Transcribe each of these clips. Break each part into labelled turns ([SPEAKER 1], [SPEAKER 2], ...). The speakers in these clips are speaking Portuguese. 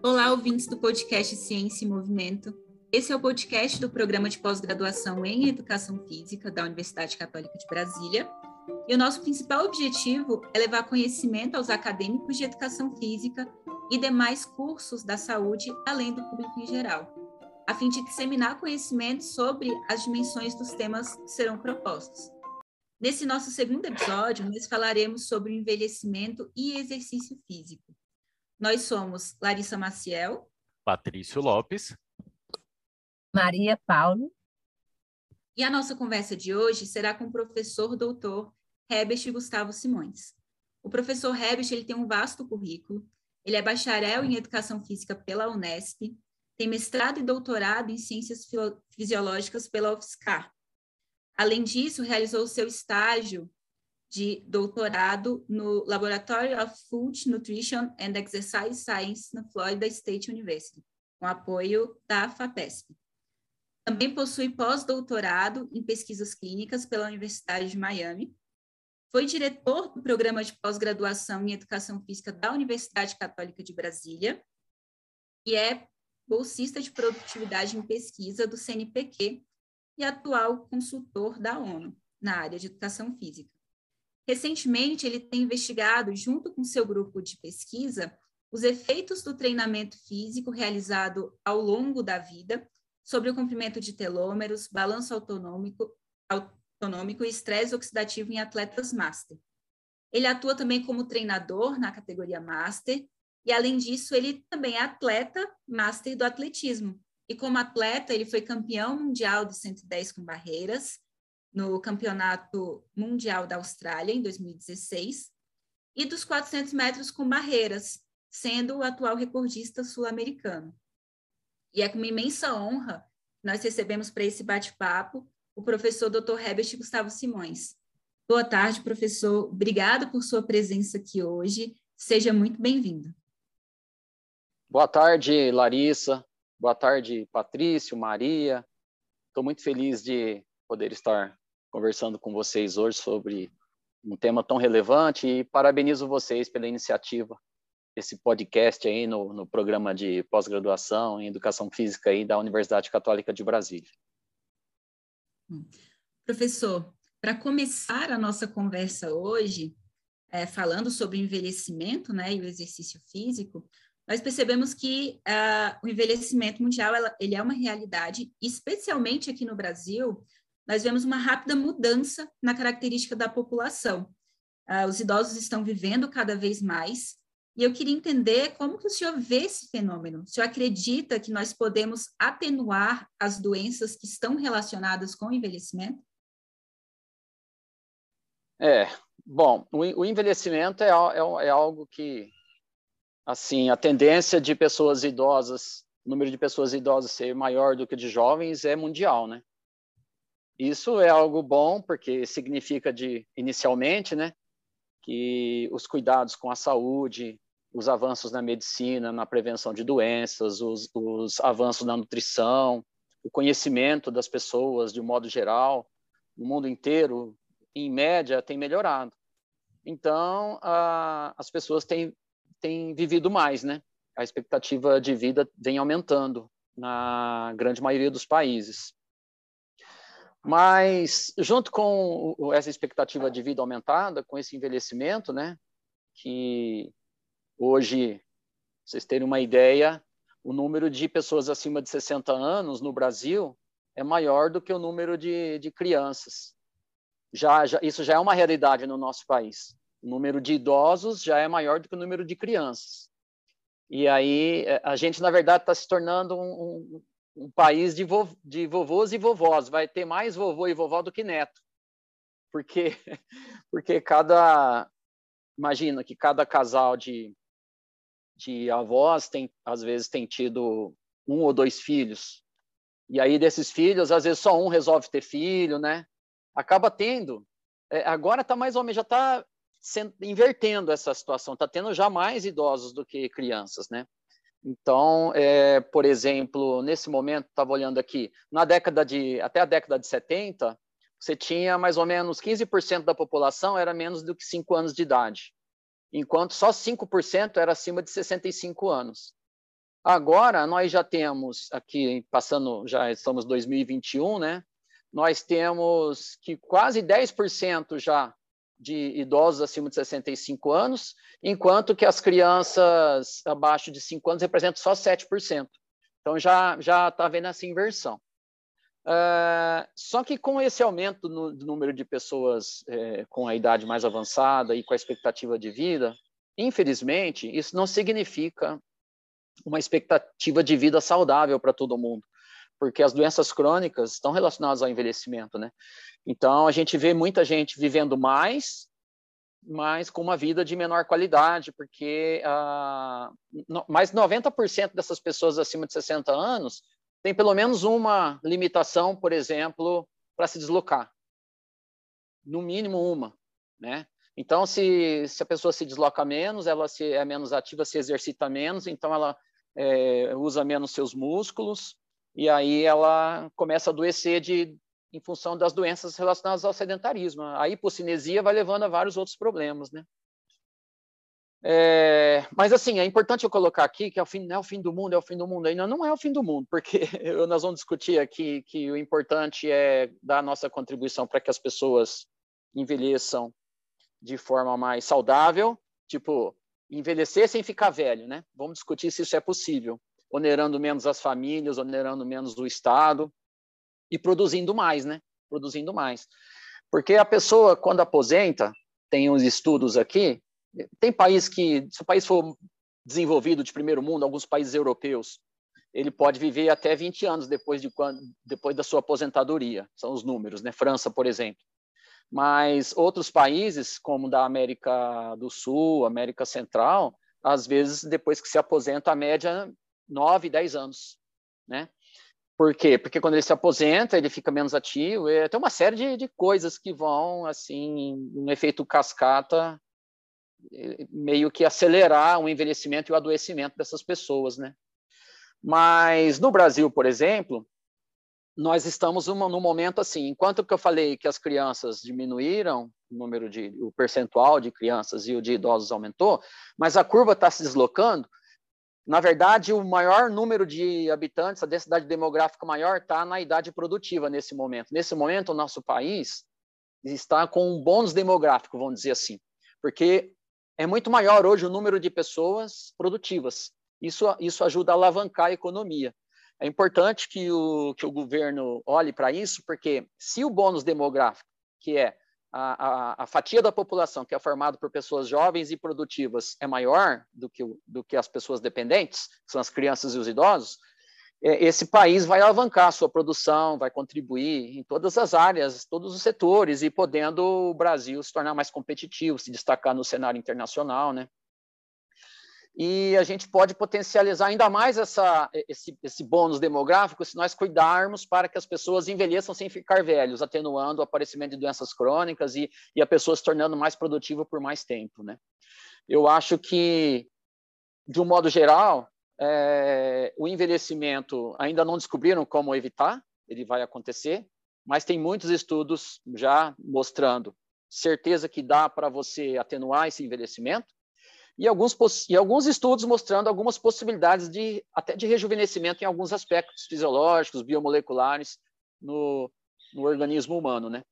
[SPEAKER 1] Olá, ouvintes do podcast Ciência e Movimento. Esse é o podcast do programa de pós-graduação em Educação Física da Universidade Católica de Brasília. E o nosso principal objetivo é levar conhecimento aos acadêmicos de educação física e demais cursos da saúde, além do público em geral, a fim de disseminar conhecimento sobre as dimensões dos temas que serão propostos. Nesse nosso segundo episódio, nós falaremos sobre o envelhecimento e exercício físico. Nós somos Larissa Maciel,
[SPEAKER 2] Patrício Lopes
[SPEAKER 3] Maria Paulo.
[SPEAKER 1] E a nossa conversa de hoje será com o professor doutor Herbert Gustavo Simões. O professor Herbert ele tem um vasto currículo. Ele é bacharel em Educação Física pela Unesp, tem mestrado e doutorado em Ciências Fisiológicas pela UFSCar. Além disso, realizou seu estágio de doutorado no Laboratory of Food, Nutrition and Exercise Science na Florida State University, com apoio da FAPESP. Também possui pós-doutorado em pesquisas clínicas pela Universidade de Miami. Foi diretor do programa de pós-graduação em Educação Física da Universidade Católica de Brasília e é bolsista de produtividade em pesquisa do CNPq e atual consultor da ONU na área de educação física. Recentemente, ele tem investigado, junto com seu grupo de pesquisa, os efeitos do treinamento físico realizado ao longo da vida sobre o comprimento de telômeros, balanço autonômico, autonômico e estresse oxidativo em atletas master. Ele atua também como treinador na categoria master e, além disso, ele também é atleta master do atletismo. E como atleta, ele foi campeão mundial de 110 com barreiras no Campeonato Mundial da Austrália em 2016 e dos 400 metros com barreiras, sendo o atual recordista sul-americano. E é com uma imensa honra que nós recebemos para esse bate-papo o professor Dr. Herbert Gustavo Simões. Boa tarde, professor. Obrigado por sua presença aqui hoje. Seja muito bem-vindo.
[SPEAKER 4] Boa tarde, Larissa. Boa tarde, Patrício, Maria. Estou muito feliz de poder estar conversando com vocês hoje sobre um tema tão relevante e parabenizo vocês pela iniciativa esse podcast aí no, no programa de pós-graduação em Educação Física aí da Universidade Católica de Brasília.
[SPEAKER 1] Hum. Professor, para começar a nossa conversa hoje, é, falando sobre envelhecimento né, e o exercício físico, nós percebemos que uh, o envelhecimento mundial ela, ele é uma realidade, especialmente aqui no Brasil, nós vemos uma rápida mudança na característica da população. Uh, os idosos estão vivendo cada vez mais, e eu queria entender como que o senhor vê esse fenômeno. O senhor acredita que nós podemos atenuar as doenças que estão relacionadas com o envelhecimento?
[SPEAKER 4] É, bom, o envelhecimento é, é, é algo que, assim, a tendência de pessoas idosas, o número de pessoas idosas ser maior do que de jovens é mundial, né? Isso é algo bom, porque significa de, inicialmente, né, que os cuidados com a saúde, os avanços na medicina, na prevenção de doenças, os, os avanços na nutrição, o conhecimento das pessoas de um modo geral, no mundo inteiro, em média, tem melhorado. Então, a, as pessoas têm, têm vivido mais, né? A expectativa de vida vem aumentando na grande maioria dos países. Mas, junto com essa expectativa de vida aumentada, com esse envelhecimento, né, que Hoje, vocês terem uma ideia, o número de pessoas acima de 60 anos no Brasil é maior do que o número de, de crianças. Já, já, isso já é uma realidade no nosso país. O número de idosos já é maior do que o número de crianças. E aí é, a gente, na verdade, está se tornando um, um, um país de, vo, de vovôs e vovós. Vai ter mais vovô e vovó do que neto. Porque, porque cada... Imagina que cada casal de de avós tem, às vezes tem tido um ou dois filhos. E aí desses filhos, às vezes só um resolve ter filho, né? Acaba tendo. É, agora está mais ou menos já está invertendo essa situação. Está tendo já mais idosos do que crianças, né? Então, é, por exemplo, nesse momento, estava olhando aqui, na década de até a década de 70, você tinha mais ou menos 15% da população era menos do que 5 anos de idade, enquanto só 5% era acima de 65 anos. Agora, nós já temos aqui, passando, já estamos em 2021, né? Nós temos que quase 10% já de idosos acima de 65 anos, enquanto que as crianças abaixo de 5 anos representam só 7%. Então, já já está vendo essa inversão. Uh, só que com esse aumento no, do número de pessoas é, com a idade mais avançada e com a expectativa de vida, infelizmente, isso não significa uma expectativa de vida saudável para todo mundo, porque as doenças crônicas estão relacionadas ao envelhecimento, né? Então, a gente vê muita gente vivendo mais, mas com uma vida de menor qualidade, porque uh, no, mais 90% dessas pessoas acima de 60 anos tem pelo menos uma limitação, por exemplo, para se deslocar. No mínimo uma, né? Então, se, se a pessoa se desloca menos, ela se, é menos ativa, se exercita menos, então ela é, usa menos seus músculos, e aí ela começa a adoecer de, em função das doenças relacionadas ao sedentarismo. A hipocinesia vai levando a vários outros problemas, né? É, mas assim, é importante eu colocar aqui que é o fim, não é o fim do mundo, é o fim do mundo. Ainda não é o fim do mundo, porque nós vamos discutir aqui que o importante é dar a nossa contribuição para que as pessoas envelheçam de forma mais saudável, tipo, envelhecer sem ficar velho, né? Vamos discutir se isso é possível, onerando menos as famílias, onerando menos o Estado e produzindo mais, né? Produzindo mais. Porque a pessoa, quando aposenta, tem uns estudos aqui, tem país que, se o país for desenvolvido de primeiro mundo, alguns países europeus, ele pode viver até 20 anos depois, de quando, depois da sua aposentadoria, são os números, né? França, por exemplo. Mas outros países, como da América do Sul, América Central, às vezes, depois que se aposenta, a média 9, 10 anos, né? Por quê? Porque quando ele se aposenta, ele fica menos ativo, é, tem uma série de, de coisas que vão, assim, um efeito cascata meio que acelerar o envelhecimento e o adoecimento dessas pessoas, né? Mas no Brasil, por exemplo, nós estamos num, num momento assim, enquanto que eu falei que as crianças diminuíram, o número de o percentual de crianças e o de idosos aumentou, mas a curva está se deslocando. Na verdade, o maior número de habitantes, a densidade demográfica maior está na idade produtiva nesse momento. Nesse momento, o nosso país está com um bônus demográfico, vamos dizer assim, porque é muito maior hoje o número de pessoas produtivas. Isso, isso ajuda a alavancar a economia. É importante que o, que o governo olhe para isso, porque se o bônus demográfico, que é a, a, a, fatia da população que é formada por pessoas jovens e produtivas, é maior do que, do que as pessoas dependentes, que são as crianças e os idosos, é, esse país vai alavancar a sua produção, vai contribuir em todas as áreas, todos os setores, e podendo o Brasil se tornar mais competitivo, se destacar no cenário internacional, né? E a gente pode potencializar ainda mais essa, esse, esse bônus demográfico se nós cuidarmos para que as pessoas envelheçam sem ficar velhos, atenuando o aparecimento de doenças crônicas e, e a pessoa se tornando mais produtiva por mais tempo, né? Eu acho que, de um modo geral, é, o envelhecimento ainda não descobriram como evitar, ele vai acontecer, mas tem muitos estudos já mostrando certeza que dá para você atenuar esse envelhecimento e alguns, e alguns estudos mostrando algumas possibilidades de até de rejuvenescimento em alguns aspectos fisiológicos, biomoleculares no, no organismo humano, né?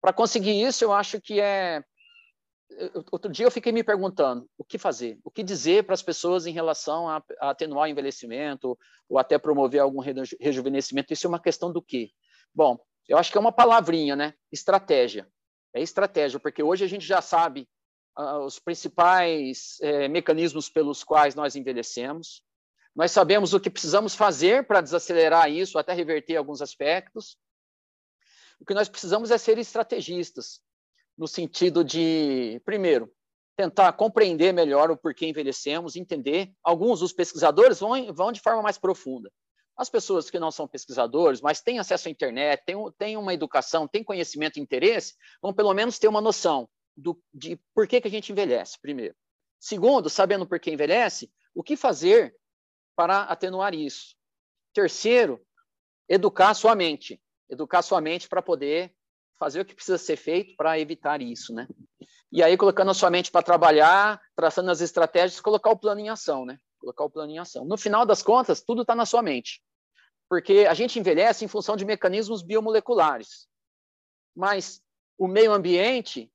[SPEAKER 4] Para conseguir isso, eu acho que é outro dia eu fiquei me perguntando o que fazer, o que dizer para as pessoas em relação a, a, atenuar o envelhecimento ou até promover algum rejuvenescimento. Isso é uma questão do quê? Bom, eu acho que é uma palavrinha, né? Estratégia. É estratégia, porque hoje a gente já sabe os principais uh, mecanismos pelos quais nós envelhecemos. Nós sabemos o que precisamos fazer para desacelerar isso, até reverter alguns aspectos. O que nós precisamos é ser estrategistas no sentido de, primeiro, tentar compreender melhor o porquê envelhecemos, entender. Alguns dos pesquisadores vão, vão de forma mais profunda. As pessoas que não são pesquisadores, mas têm acesso à internet, têm, têm uma educação, têm conhecimento e interesse, vão pelo menos ter uma noção do, de por que, que a gente envelhece, primeiro. Segundo, sabendo por que envelhece, o que fazer para atenuar isso. Terceiro, educar sua mente. Educar sua mente para poder fazer o que precisa ser feito para evitar isso, né? E aí, colocando a sua mente para trabalhar, traçando as estratégias, colocar o plano em ação, né? Colocar o plano em ação. No final das contas, tudo está na sua mente. Porque a gente envelhece em função de mecanismos biomoleculares. Mas o meio ambiente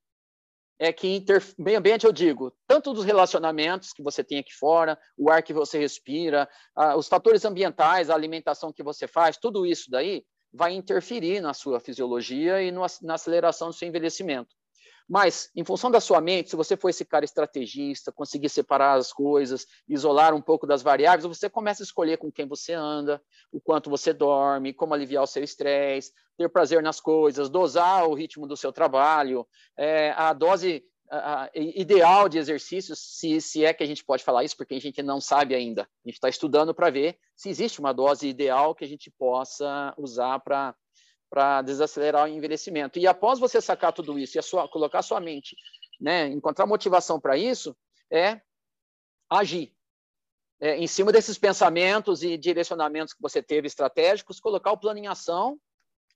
[SPEAKER 4] é que inter... meio ambiente eu digo tanto dos relacionamentos que você tem aqui fora, o ar que você respira, os fatores ambientais, a alimentação que você faz, tudo isso daí vai interferir na sua fisiologia e na aceleração do seu envelhecimento. Mas, em função da sua mente, se você for esse cara estrategista, conseguir separar as coisas, isolar um pouco das variáveis, você começa a escolher com quem você anda, o quanto você dorme, como aliviar o seu estresse, ter prazer nas coisas, dosar o ritmo do seu trabalho, é, a dose a, a, ideal de exercícios, se, se é que a gente pode falar isso, porque a gente não sabe ainda. A gente está estudando para ver se existe uma dose ideal que a gente possa usar para para desacelerar o envelhecimento. E após você sacar tudo isso e a sua, colocar a sua mente, né, encontrar motivação para isso, é agir. É, em cima desses pensamentos e direcionamentos que você teve estratégicos, colocar o plano em ação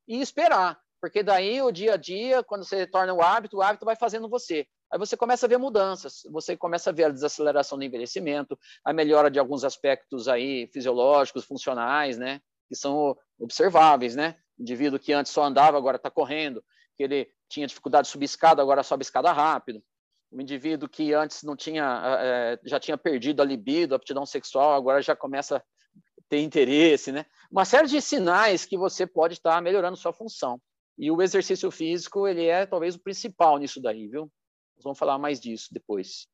[SPEAKER 4] e esperar. Porque daí o dia a dia, quando você torna o hábito, o hábito vai fazendo você. Aí você começa a ver mudanças, você começa a ver a desaceleração do envelhecimento, a melhora de alguns aspectos aí fisiológicos, funcionais, né, que são observáveis, né? Indivíduo que antes só andava, agora está correndo, que ele tinha dificuldade de subir escada, agora sobe escada rápido. Um indivíduo que antes não tinha, é, já tinha perdido a libido, a aptidão sexual, agora já começa a ter interesse, né? Uma série de sinais que você pode estar melhorando sua função. E o exercício físico, ele é talvez o principal nisso daí, viu? Nós vamos falar mais disso depois.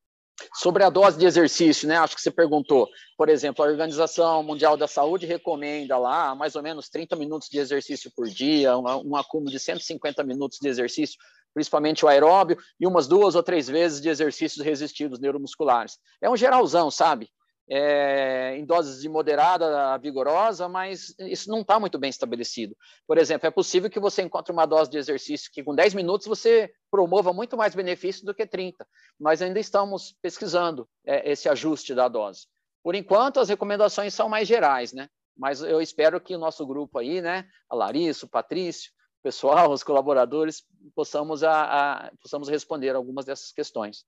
[SPEAKER 4] Sobre a dose de exercício, né? Acho que você perguntou. Por exemplo, a Organização Mundial da Saúde recomenda lá mais ou menos 30 minutos de exercício por dia, um, um acúmulo de 150 minutos de exercício, principalmente o aeróbio, e umas duas ou três vezes de exercícios resistivos neuromusculares. É um geralzão, sabe? É, em doses de moderada a vigorosa, mas isso não está muito bem estabelecido. Por exemplo, é possível que você encontre uma dose de exercício que com 10 minutos você promova muito mais benefício do que 30. Nós ainda estamos pesquisando é, esse ajuste da dose. Por enquanto, as recomendações são mais gerais, né? Mas eu espero que o nosso grupo aí, né, a Larissa, o Patrício, o pessoal, os colaboradores, possamos, a, a, possamos responder algumas dessas questões.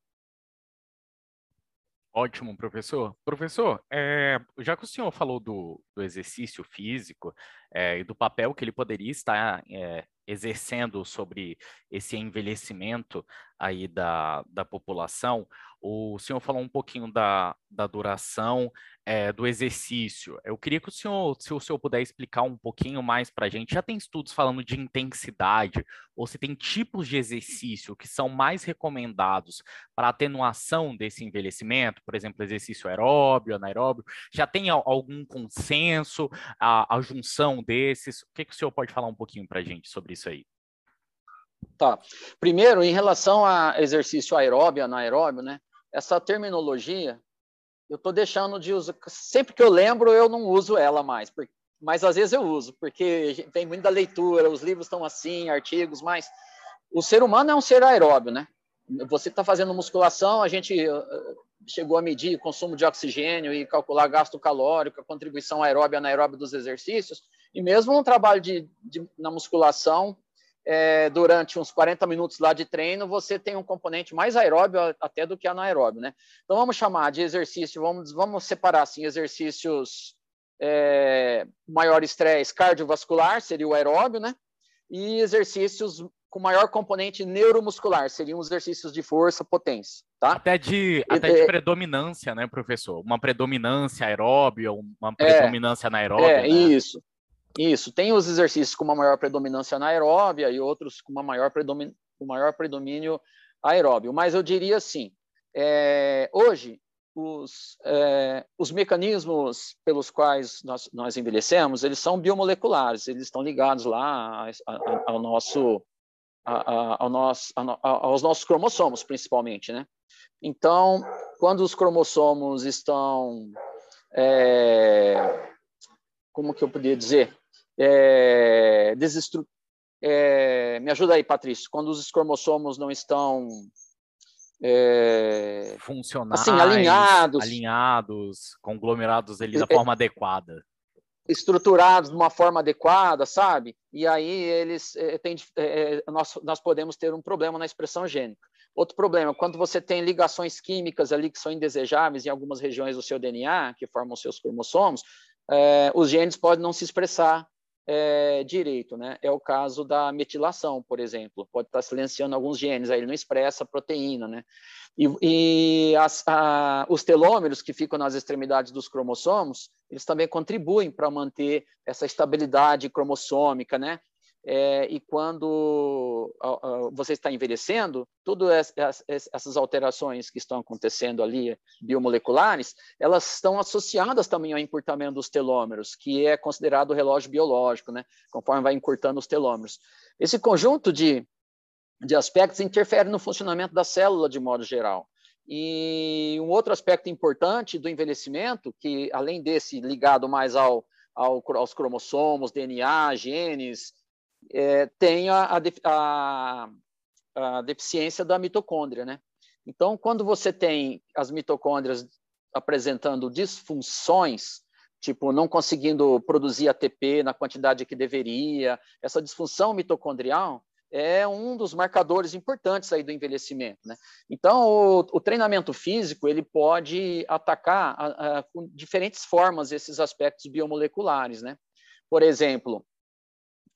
[SPEAKER 2] Ótimo, professor. Professor, é, já que o senhor falou do, do exercício físico é, e do papel que ele poderia estar é, exercendo sobre esse envelhecimento aí da, da população, o senhor falou um pouquinho da, da duração é, do exercício. Eu queria que o senhor, se o senhor puder explicar um pouquinho mais para a gente, já tem estudos falando de intensidade, ou se tem tipos de exercício que são mais recomendados para atenuação desse envelhecimento, por exemplo, exercício aeróbio, anaeróbio, já tem algum consenso, a, a junção desses? O que, que o senhor pode falar um pouquinho para a gente sobre isso aí?
[SPEAKER 4] Tá. Primeiro, em relação a exercício aeróbio, anaeróbio, né? Essa terminologia eu estou deixando de usar. Sempre que eu lembro, eu não uso ela mais, porque... mas às vezes eu uso, porque vem muito da leitura, os livros estão assim, artigos, mas o ser humano é um ser aeróbio, né? Você está fazendo musculação, a gente uh, uh, chegou a medir consumo de oxigênio e calcular gasto calórico, a contribuição aeróbia e anaeróbia dos exercícios, e mesmo um trabalho de, de na musculação, é, durante uns 40 minutos lá de treino, você tem um componente mais aeróbio até do que anaeróbio, né? Então vamos chamar de exercício, vamos, vamos separar assim, exercícios é, maior estresse cardiovascular, seria o aeróbio, né? E exercícios com maior componente neuromuscular, seriam os exercícios de força, potência, tá?
[SPEAKER 2] Até de, até de predominância, né, professor? Uma predominância aeróbia, uma é. predominância é, anaeróbia.
[SPEAKER 4] É, né? isso. Isso, tem os exercícios com uma maior predominância anaeróbia e outros com uma maior, predomin... maior predomínio aeróbio. Mas eu diria assim, é, hoje, os, é, os mecanismos pelos quais nós, nós envelhecemos, eles são biomoleculares, eles estão ligados lá ao nosso, ao nosso, aos nossos cromossomos, principalmente, né? Então, quando os cromossomos estão, é, como que eu poderia dizer, é, desestru... É, me ajuda aí, Patrício. Quando os cromossomos não estão
[SPEAKER 2] é, funcionais, assim, alinhados, alinhados, conglomerados ali da é, forma adequada.
[SPEAKER 4] estruturados de uma forma adequada, sabe? E aí eles é, têm, é, nós, nós podemos ter um problema na expressão gênica. Outro problema, quando você tem ligações químicas ali que são indesejáveis em algumas regiões do seu DNA, que formam seus cromossomos, é, os genes podem não se expressar é, direito, né? É o caso da metilação, por exemplo. Pode estar silenciando alguns genes, aí ele não expressa a proteína, né? E, e as, a, os telômeros que ficam nas extremidades dos cromossomos, eles também contribuem para manter essa estabilidade cromossômica, né? É, e quando você está envelhecendo, todas essas alterações que estão acontecendo ali, biomoleculares, elas estão associadas também ao encurtamento dos telômeros, que é considerado o relógio biológico, né? conforme vai encurtando os telômeros. Esse conjunto de, de aspectos interfere no funcionamento da célula de modo geral. E um outro aspecto importante do envelhecimento, que além desse ligado mais ao, ao aos cromossomos, DNA, genes, é, tem a, a, a, deficiência da mitocôndria, né? Então, quando você tem as mitocôndrias apresentando disfunções, tipo não conseguindo produzir ATP na quantidade que deveria, essa disfunção mitocondrial é um dos marcadores importantes aí do envelhecimento, né? Então, o, o treinamento físico ele pode atacar a, com diferentes formas esses aspectos biomoleculares, né? Por exemplo,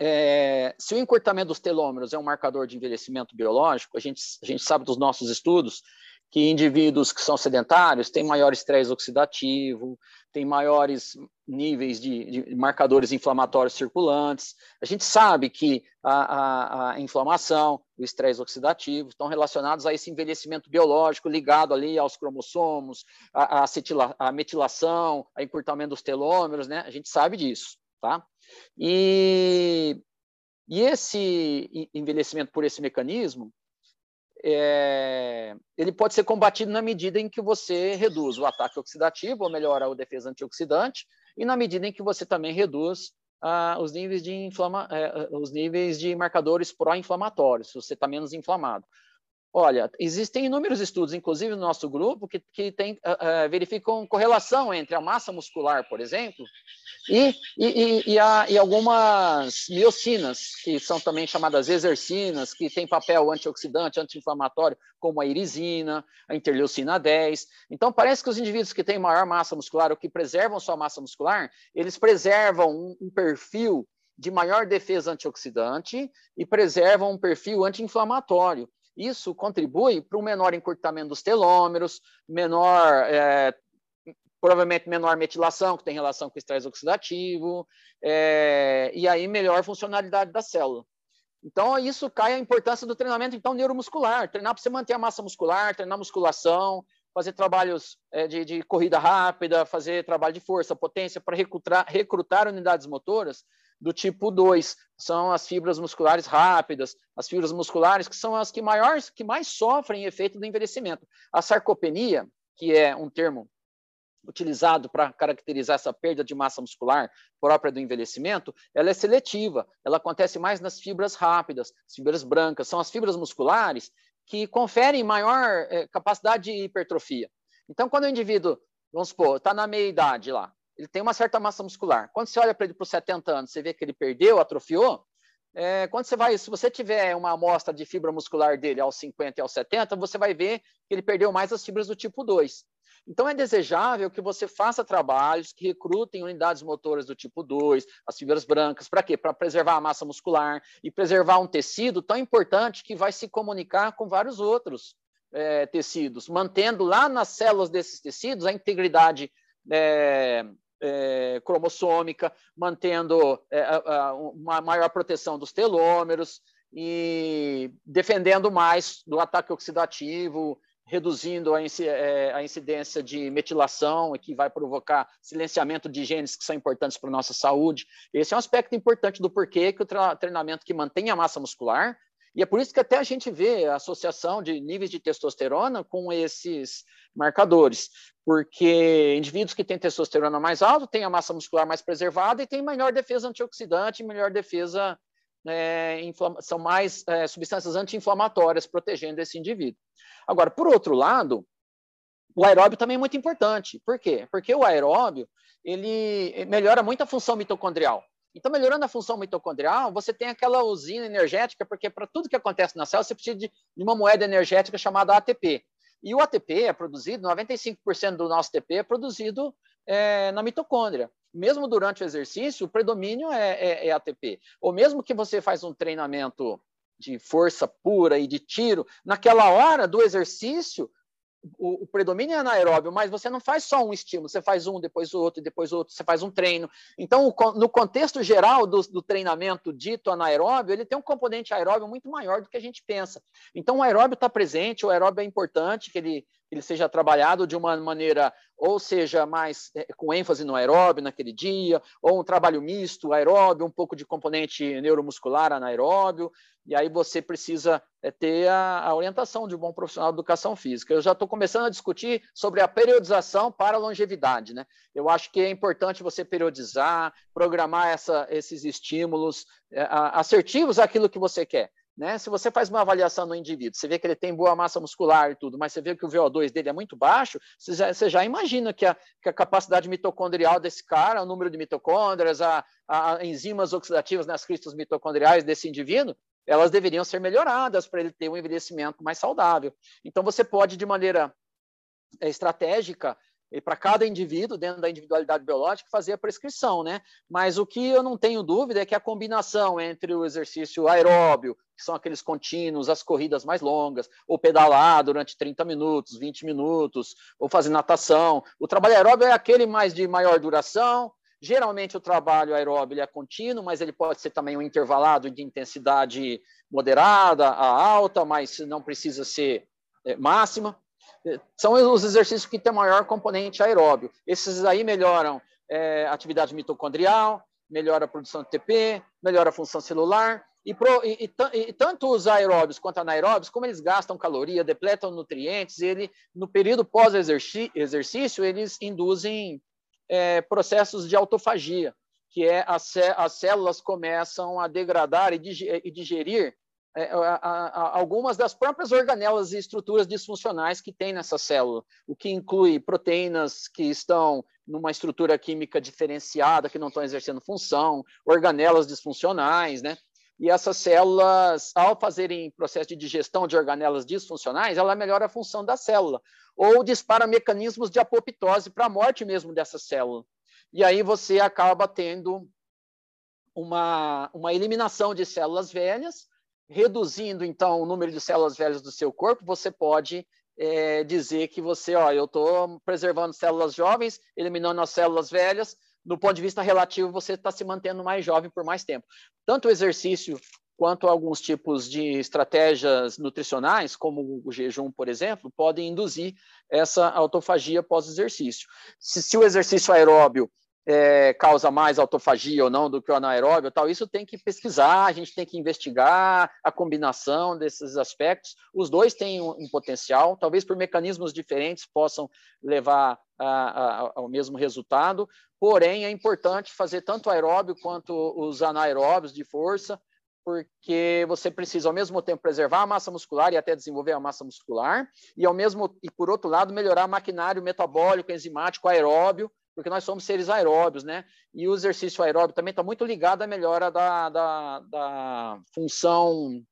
[SPEAKER 4] é, se o encurtamento dos telômeros é um marcador de envelhecimento biológico, a gente, a gente sabe dos nossos estudos que indivíduos que são sedentários têm maior estresse oxidativo, têm maiores níveis de, de, marcadores inflamatórios circulantes. A gente sabe que a, a, a inflamação, o estresse oxidativo estão relacionados a esse envelhecimento biológico ligado ali aos cromossomos, a, a, acetila, a metilação, a encurtamento dos telômeros, né? A gente sabe disso, tá? E, e esse envelhecimento por esse mecanismo, é, ele pode ser combatido na medida em que você reduz o ataque oxidativo, ou melhora a defesa antioxidante, e na medida em que você também reduz ah, os, níveis de inflama, eh, os níveis de marcadores pró-inflamatórios, se você está menos inflamado. Olha, existem inúmeros estudos, inclusive no nosso grupo, que, que tem, uh, uh, verificam correlação entre a massa muscular, por exemplo, e, e, e, a, e, algumas miocinas, que são também chamadas exercinas, que têm papel antioxidante, anti-inflamatório, como a irisina, a interleucina 10. Então, parece que os indivíduos que têm maior massa muscular, ou que preservam sua massa muscular, eles preservam um, um perfil de maior defesa antioxidante e preservam um perfil anti-inflamatório. Isso contribui para um menor encurtamento dos telômeros, menor, é, provavelmente menor metilação, que tem relação com o estresse oxidativo, é, e aí melhor funcionalidade da célula. Então, isso cai a importância do treinamento então neuromuscular, treinar para você manter a massa muscular, treinar musculação, fazer trabalhos é, de, de, corrida rápida, fazer trabalho de força, potência, para recrutar, recrutar unidades motoras do tipo 2, são as fibras musculares rápidas, as fibras musculares que são as que, maiores, que mais sofrem efeito do envelhecimento. A sarcopenia, que é um termo utilizado para caracterizar essa perda de massa muscular própria do envelhecimento, ela é seletiva, ela acontece mais nas fibras rápidas, as fibras brancas, são as fibras musculares que conferem maior eh, capacidade de hipertrofia. Então, quando o indivíduo, vamos supor, está na meia-idade lá, ele tem uma certa massa muscular. Quando você olha para ele por 70 anos, você vê que ele perdeu, atrofiou. É, quando você vai, se você tiver uma amostra de fibra muscular dele aos 50 e aos 70, você vai ver que ele perdeu mais as fibras do tipo 2. Então, é desejável que você faça trabalhos que recrutem unidades motoras do tipo 2, as fibras brancas, para quê? Para preservar a massa muscular e preservar um tecido tão importante que vai se comunicar com vários outros é, tecidos, mantendo lá nas células desses tecidos a integridade é, é, cromossômica, mantendo é, uma maior proteção dos telômeros e defendendo mais do ataque oxidativo, reduzindo a, é, a incidência de metilação, que vai provocar silenciamento de genes que são importantes para a nossa saúde. Esse é um aspecto importante do porquê que o treinamento que mantém a massa muscular e é por isso que até a gente vê a associação de níveis de testosterona com esses marcadores, porque indivíduos que têm testosterona mais alta têm a massa muscular mais preservada e têm melhor defesa antioxidante, melhor defesa, é, são mais é, substâncias anti-inflamatórias protegendo esse indivíduo. Agora, por outro lado, o aeróbio também é muito importante. Por quê? Porque o aeróbio ele melhora muito a função mitocondrial. Então, melhorando a função mitocondrial, você tem aquela usina energética, porque para tudo que acontece na célula, você precisa de, uma moeda energética chamada ATP. E o ATP é produzido, 95% do nosso ATP é produzido é, na mitocôndria. Mesmo durante o exercício, o predomínio é, é, é ATP. Ou mesmo que você faz um treinamento de força pura e de tiro, naquela hora do exercício, o, o, predomínio é anaeróbio, mas você não faz só um estímulo, você faz um, depois outro, depois outro, você faz um treino. Então, o, no contexto geral do, do, treinamento dito anaeróbio, ele tem um componente aeróbio muito maior do que a gente pensa. Então, o aeróbio está presente, o aeróbio é importante que ele, ele seja trabalhado de uma maneira, ou seja, mais é, com ênfase no aeróbio naquele dia, ou um trabalho misto, aeróbio, um pouco de componente neuromuscular anaeróbio, e aí você precisa é, ter a, orientação de um bom profissional de educação física. Eu já estou começando a discutir sobre a periodização para a longevidade. Né? Eu acho que é importante você periodizar, programar essa, esses estímulos é, assertivos àquilo que você quer. Né? Se você faz uma avaliação no indivíduo, você vê que ele tem boa massa muscular e tudo, mas você vê que o VO2 dele é muito baixo, você já, você já imagina que a, que a, capacidade mitocondrial desse cara, o número de mitocôndrias, a, a enzimas oxidativas nas cristas mitocondriais desse indivíduo, elas deveriam ser melhoradas para ele ter um envelhecimento mais saudável. Então, você pode, de maneira é, estratégica, para cada indivíduo, dentro da individualidade biológica, fazer a prescrição, né? Mas o que eu não tenho dúvida é que a combinação entre o exercício aeróbio, que são aqueles contínuos, as corridas mais longas, ou pedalar durante 30 minutos, 20 minutos, ou fazer natação. O trabalho aeróbio é aquele mais de maior duração, Geralmente o trabalho aeróbio é contínuo, mas ele pode ser também um intervalado de intensidade moderada a alta, mas não precisa ser é, máxima. São os exercícios que têm maior componente aeróbio. Esses aí melhoram é, atividade mitocondrial, melhora a produção de TP, melhora a função celular. E, pro, e, e, e, tanto os aeróbios quanto anaeróbios, como eles gastam caloria, depletam nutrientes, ele, no período pós-exercício, eles induzem é, processos de autofagia, que é as células começam a degradar e digerir é, a, a, algumas das próprias organelas e estruturas disfuncionais que tem nessa célula, o que inclui proteínas que estão numa estrutura química diferenciada, que não estão exercendo função, organelas disfuncionais, né? E essas células, ao fazerem processo de digestão de organelas disfuncionais, ela melhora a função da célula, ou dispara mecanismos de apoptose para a morte mesmo dessa célula. E aí você acaba tendo uma, uma eliminação de células velhas, reduzindo então o número de células velhas do seu corpo, você pode é, dizer que você, ó, eu estou preservando células jovens, eliminando as células velhas, no ponto de vista relativo, você está se mantendo mais jovem por mais tempo. Tanto o exercício quanto alguns tipos de estratégias nutricionais, como o jejum, por exemplo, podem induzir essa autofagia pós-exercício. Se, se, o exercício aeróbio é, causa mais autofagia ou não do que o anaeróbio, tal, isso tem que pesquisar, a gente tem que investigar a combinação desses aspectos. Os dois têm um, um potencial, talvez por mecanismos diferentes possam levar a, a, ao mesmo resultado, porém é importante fazer tanto aeróbio quanto os anaeróbios de força, porque você precisa ao mesmo tempo preservar a massa muscular e até desenvolver a massa muscular, e ao mesmo e por outro lado melhorar o maquinário metabólico, enzimático, aeróbio, porque nós somos seres aeróbios, né? E o exercício aeróbio também está muito ligado à melhora da, da, da função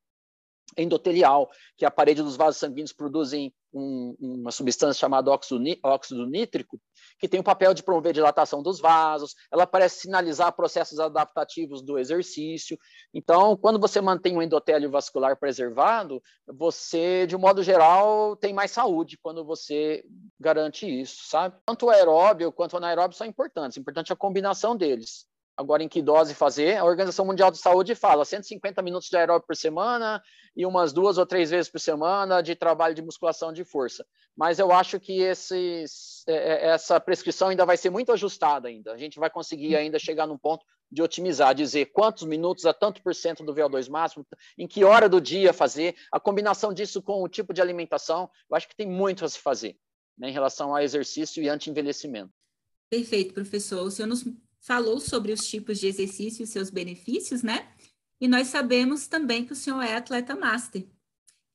[SPEAKER 4] endotelial, que a parede dos vasos sanguíneos produzem um, uma substância chamada óxido, óxido, nítrico, que tem o papel de promover dilatação dos vasos, ela parece sinalizar processos adaptativos do exercício. Então, quando você mantém um endotélio vascular preservado, você, de um modo geral, tem mais saúde quando você garante isso, sabe? Tanto o aeróbio quanto o anaeróbio são importantes, é importante a combinação deles agora em que dose fazer. A Organização Mundial de Saúde fala 150 minutos de aeróbio por semana e umas duas ou três vezes por semana de trabalho de musculação de força. Mas eu acho que esses, é, é, essa prescrição ainda vai ser muito ajustada ainda. A gente vai conseguir ainda chegar num ponto de otimizar, dizer quantos minutos a tanto por cento do VO2 máximo, em que hora do dia fazer, a combinação disso com o tipo de alimentação, eu acho que tem muito a se fazer né, em relação ao exercício e anti-envelhecimento.
[SPEAKER 1] Perfeito, professor. O senhor nos falou sobre os tipos de exercício e seus benefícios, né? E nós sabemos também que o senhor é atleta master.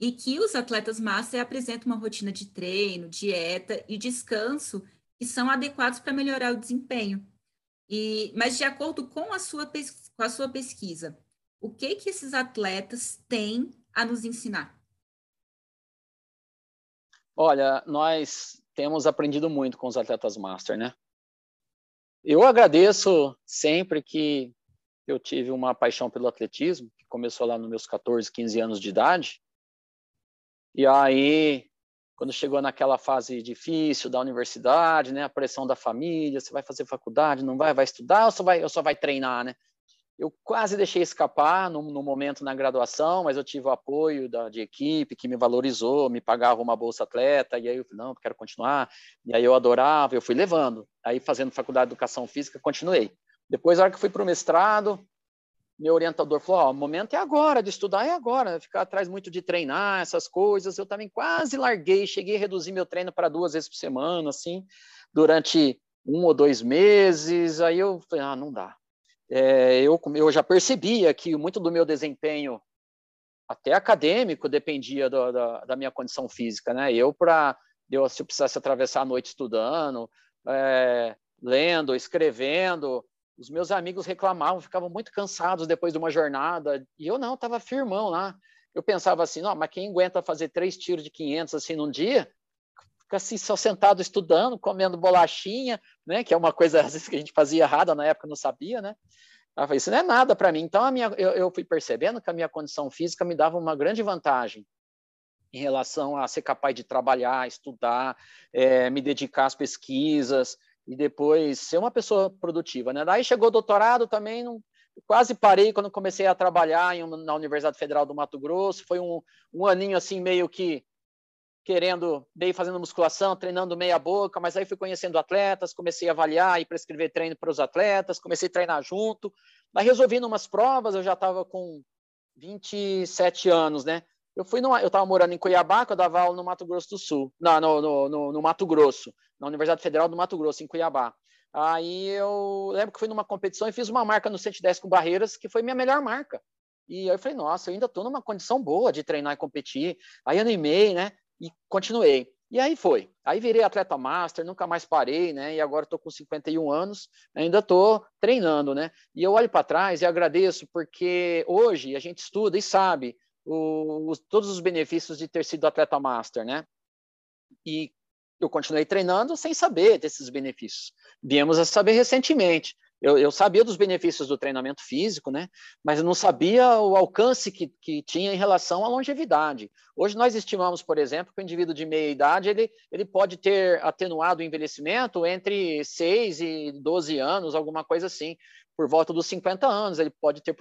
[SPEAKER 1] e que os atletas master apresentam uma rotina de treino, dieta e descanso que são adequados para melhorar o desempenho. E, mas de acordo com a sua, com a sua pesquisa, o que que esses atletas têm a nos ensinar?
[SPEAKER 4] Olha, nós temos aprendido muito com os atletas master, né? Eu agradeço sempre que eu tive uma paixão pelo atletismo, que começou lá nos meus 14, 15 anos de idade. E aí, quando chegou naquela fase difícil da universidade, né, a pressão da família, você vai fazer faculdade, não vai, vai estudar ou só vai, ou só vai treinar, né? Eu quase deixei escapar no, no, momento na graduação, mas eu tive o apoio da, de equipe que me valorizou, me pagava uma bolsa atleta, e aí eu falei, não, quero continuar. E aí eu adorava, eu fui levando. Aí fazendo faculdade de educação física, continuei. Depois, na hora que fui para o mestrado, meu orientador falou, oh, o momento é agora, de estudar é agora, ficar atrás muito de treinar, essas coisas. Eu também quase larguei, cheguei a reduzir meu treino para duas vezes por semana, assim, durante um ou dois meses. Aí eu falei, ah, não dá é, eu, eu já percebia que muito do meu desempenho, até acadêmico, dependia do, da, da minha condição física, né? Eu, para eu, se eu precisasse atravessar a noite estudando, é, lendo, escrevendo, os meus amigos reclamavam, ficavam muito cansados depois de uma jornada, e eu não, estava firmão lá. Eu pensava assim, não, mas quem aguenta fazer três tiros de 500 assim num dia, assim só sentado estudando, comendo bolachinha, né? Que é uma coisa às vezes que a gente fazia errada na época não sabia, né? Ela falou, isso não é nada para mim. Então a minha, eu, eu, fui percebendo que a minha condição física me dava uma grande vantagem em relação a ser capaz de trabalhar, estudar, é, me dedicar às pesquisas e depois ser uma pessoa produtiva, né? Daí chegou o doutorado também, não, quase parei quando comecei a trabalhar em, na Universidade Federal do Mato Grosso. Foi um, um aninho assim meio que querendo, dei fazendo musculação, treinando meia boca, mas aí fui conhecendo atletas, comecei a avaliar e prescrever treino para os atletas, comecei a treinar junto. Mas resolvi umas provas, eu já estava com 27 anos, né? Eu fui numa, eu estava morando em Cuiabá, que eu dava aula no Mato Grosso do Sul, não, no, no, no, no Mato Grosso, na Universidade Federal do Mato Grosso, em Cuiabá. Aí eu lembro que fui numa competição e fiz uma marca no 110 com barreiras, que foi minha melhor marca. E aí eu falei, nossa, eu ainda estou numa condição boa de treinar e competir. Aí animei, né? E continuei. E aí foi. Aí virei atleta master, nunca mais parei, né? E agora estou com 51 anos, ainda estou treinando, né? E eu olho para trás e agradeço, porque hoje a gente estuda e sabe o, os, todos os benefícios de ter sido atleta master, né? E eu continuei treinando sem saber desses benefícios. Viemos a saber recentemente. Eu, eu, sabia dos benefícios do treinamento físico, né? Mas não sabia o alcance que, que tinha em relação à longevidade. Hoje nós estimamos, por exemplo, que o indivíduo de meia idade ele, ele pode ter atenuado o envelhecimento entre 6 e 12 anos, alguma coisa assim. Por volta dos 50 anos, ele pode ter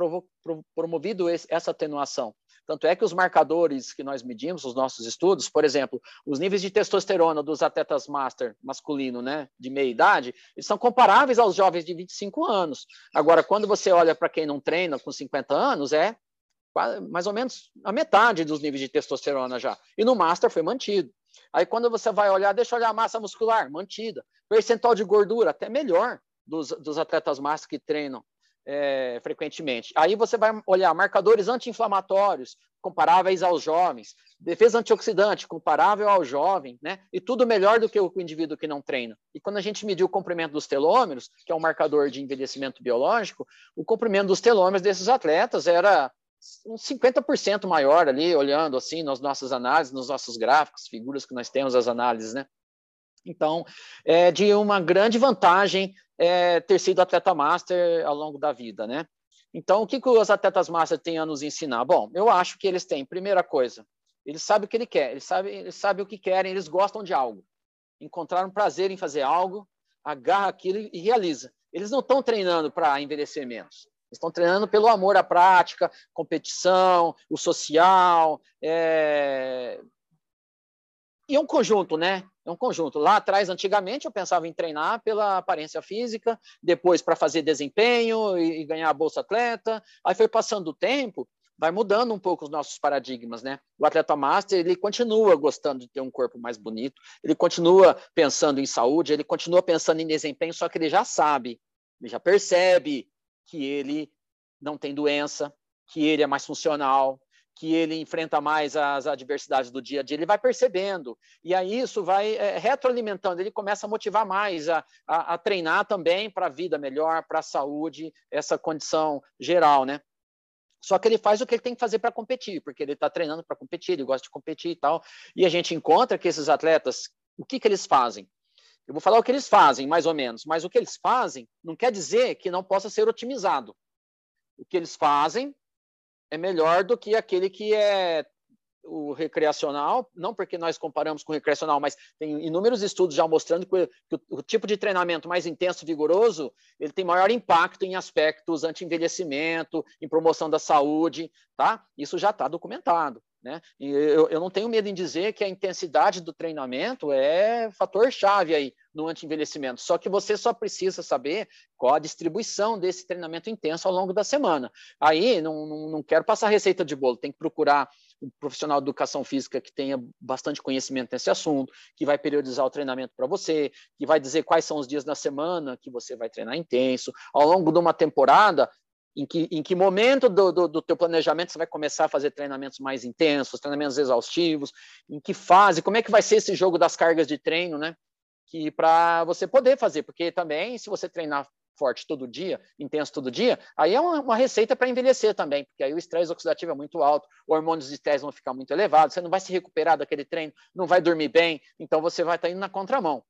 [SPEAKER 4] promovido esse, essa atenuação. Tanto é que os marcadores que nós medimos, os nossos estudos, por exemplo, os níveis de testosterona dos atletas master masculino, né, de meia idade, eles são comparáveis aos jovens de 25 anos. Agora, quando você olha para quem não treina com 50 anos, é mais ou menos a metade dos níveis de testosterona já. E no master foi mantido. Aí quando você vai olhar, deixa eu olhar a massa muscular, mantida. Percentual de gordura, até melhor dos, dos atletas master que treinam é, frequentemente. Aí você vai olhar marcadores anti-inflamatórios comparáveis aos jovens, defesa antioxidante comparável ao jovem, né? E tudo melhor do que o indivíduo que não treina. E quando a gente mediu o comprimento dos telômeros, que é um marcador de envelhecimento biológico, o comprimento dos telômeros desses atletas era uns 50% maior ali, olhando assim nas nossas análises, nos nossos gráficos, figuras que nós temos as análises, né? Então, é de uma grande vantagem é, ter sido atleta master ao longo da vida, né? Então, o que, que os atletas master têm a nos ensinar? Bom, eu acho que eles têm, primeira coisa, eles sabem o que ele quer, eles sabem, eles sabem o que querem, eles gostam de algo. Encontraram prazer em fazer algo, agarra aquilo e realiza. Eles não estão treinando para envelhecer menos. Estão treinando pelo amor à prática, competição, o social, é... e é um conjunto, né? É um conjunto. Lá atrás, antigamente, eu pensava em treinar pela aparência física, depois para fazer desempenho e, ganhar a bolsa atleta. Aí foi passando o tempo, vai mudando um pouco os nossos paradigmas, né? O atleta master, ele continua gostando de ter um corpo mais bonito, ele continua pensando em saúde, ele continua pensando em desempenho, só que ele já sabe, ele já percebe que ele não tem doença, que ele é mais funcional, que ele enfrenta mais as adversidades do dia a dia, ele vai percebendo. E aí isso vai é, retroalimentando, ele começa a motivar mais, a, a, a treinar também para a vida melhor, para a saúde, essa condição geral, né? Só que ele faz o que ele tem que fazer para competir, porque ele está treinando para competir, ele gosta de competir e tal. E a gente encontra que esses atletas, o que, que eles fazem? Eu vou falar o que eles fazem, mais ou menos, mas o que eles fazem não quer dizer que não possa ser otimizado. O que eles fazem é melhor do que aquele que é o recreacional, não porque nós comparamos com o recreacional, mas tem inúmeros estudos já mostrando que o, que o, tipo de treinamento mais intenso e vigoroso, ele tem maior impacto em aspectos anti-envelhecimento, em promoção da saúde, tá? Isso já está documentado. Né? E eu, eu não tenho medo em dizer que a intensidade do treinamento é fator chave aí no anti-envelhecimento. Só que você só precisa saber qual a distribuição desse treinamento intenso ao longo da semana. Aí não, não, não quero passar receita de bolo, tem que procurar um profissional de educação física que tenha bastante conhecimento nesse assunto, que vai periodizar o treinamento para você, que vai dizer quais são os dias da semana que você vai treinar intenso. Ao longo de uma temporada, em que, em que momento do, do, do, teu planejamento você vai começar a fazer treinamentos mais intensos, treinamentos exaustivos, em que fase, como é que vai ser esse jogo das cargas de treino, né? Que para você poder fazer, porque também se você treinar forte todo dia, intenso todo dia, aí é uma, uma receita para envelhecer também, porque aí o estresse oxidativo é muito alto, hormônios de estresse vão ficar muito elevados, você não vai se recuperar daquele treino, não vai dormir bem, então você vai estar tá indo na contramão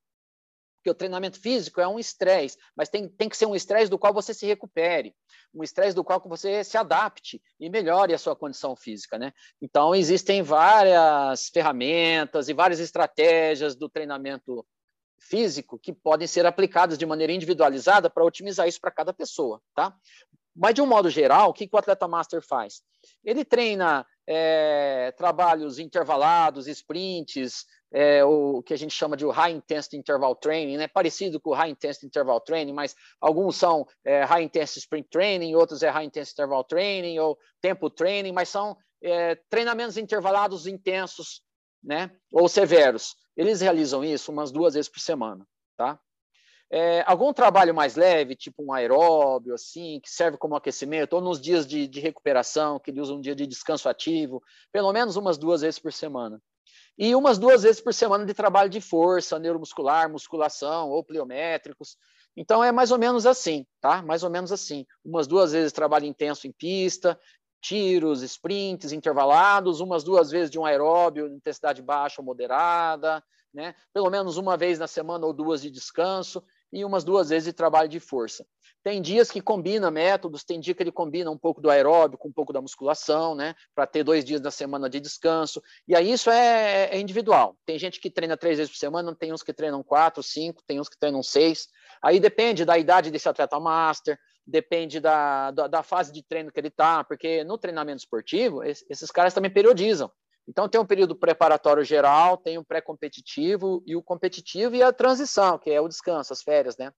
[SPEAKER 4] porque o treinamento físico é um estresse, mas tem, tem que ser um estresse do qual você se recupere, um estresse do qual você se adapte e melhore a sua condição física, né? Então, existem várias ferramentas e várias estratégias do treinamento físico que podem ser aplicadas de maneira individualizada para otimizar isso para cada pessoa, tá? Mas, de um modo geral, o que, o atleta master faz? Ele treina é, trabalhos intervalados, sprints, é, o que a gente chama de High Intensity Interval Training, né? parecido com o High Intensity Interval Training, mas alguns são é, High Intensity Sprint Training, outros é High Intensity Interval Training ou Tempo Training, mas são é, treinamentos intervalados intensos né? ou severos. Eles realizam isso umas duas vezes por semana. Tá? É, algum trabalho mais leve, tipo um aeróbio, assim, que serve como aquecimento, ou nos dias de, de recuperação, que ele usa um dia de descanso ativo, pelo menos umas duas vezes por semana e umas duas vezes por semana de trabalho de força, neuromuscular, musculação ou pliométricos. Então é mais ou menos assim, tá? Mais ou menos assim. Umas duas vezes trabalho intenso em pista, tiros, sprints intervalados, umas duas vezes de um aeróbio, intensidade baixa ou moderada, né? Pelo menos uma vez na semana ou duas de descanso e umas duas vezes de trabalho de força. Tem dias que combina métodos, tem dia que ele combina um pouco do aeróbico com um pouco da musculação, né? Para ter dois dias da semana de descanso. E aí isso é, é, individual. Tem gente que treina três vezes por semana, tem uns que treinam quatro, cinco, tem uns que treinam seis. Aí depende da idade desse atleta master, depende da, da, da fase de treino que ele está, porque no treinamento esportivo, esses caras também periodizam. Então, tem um período preparatório geral, tem o pré-competitivo e o competitivo e a transição, que é o descanso, as férias, né?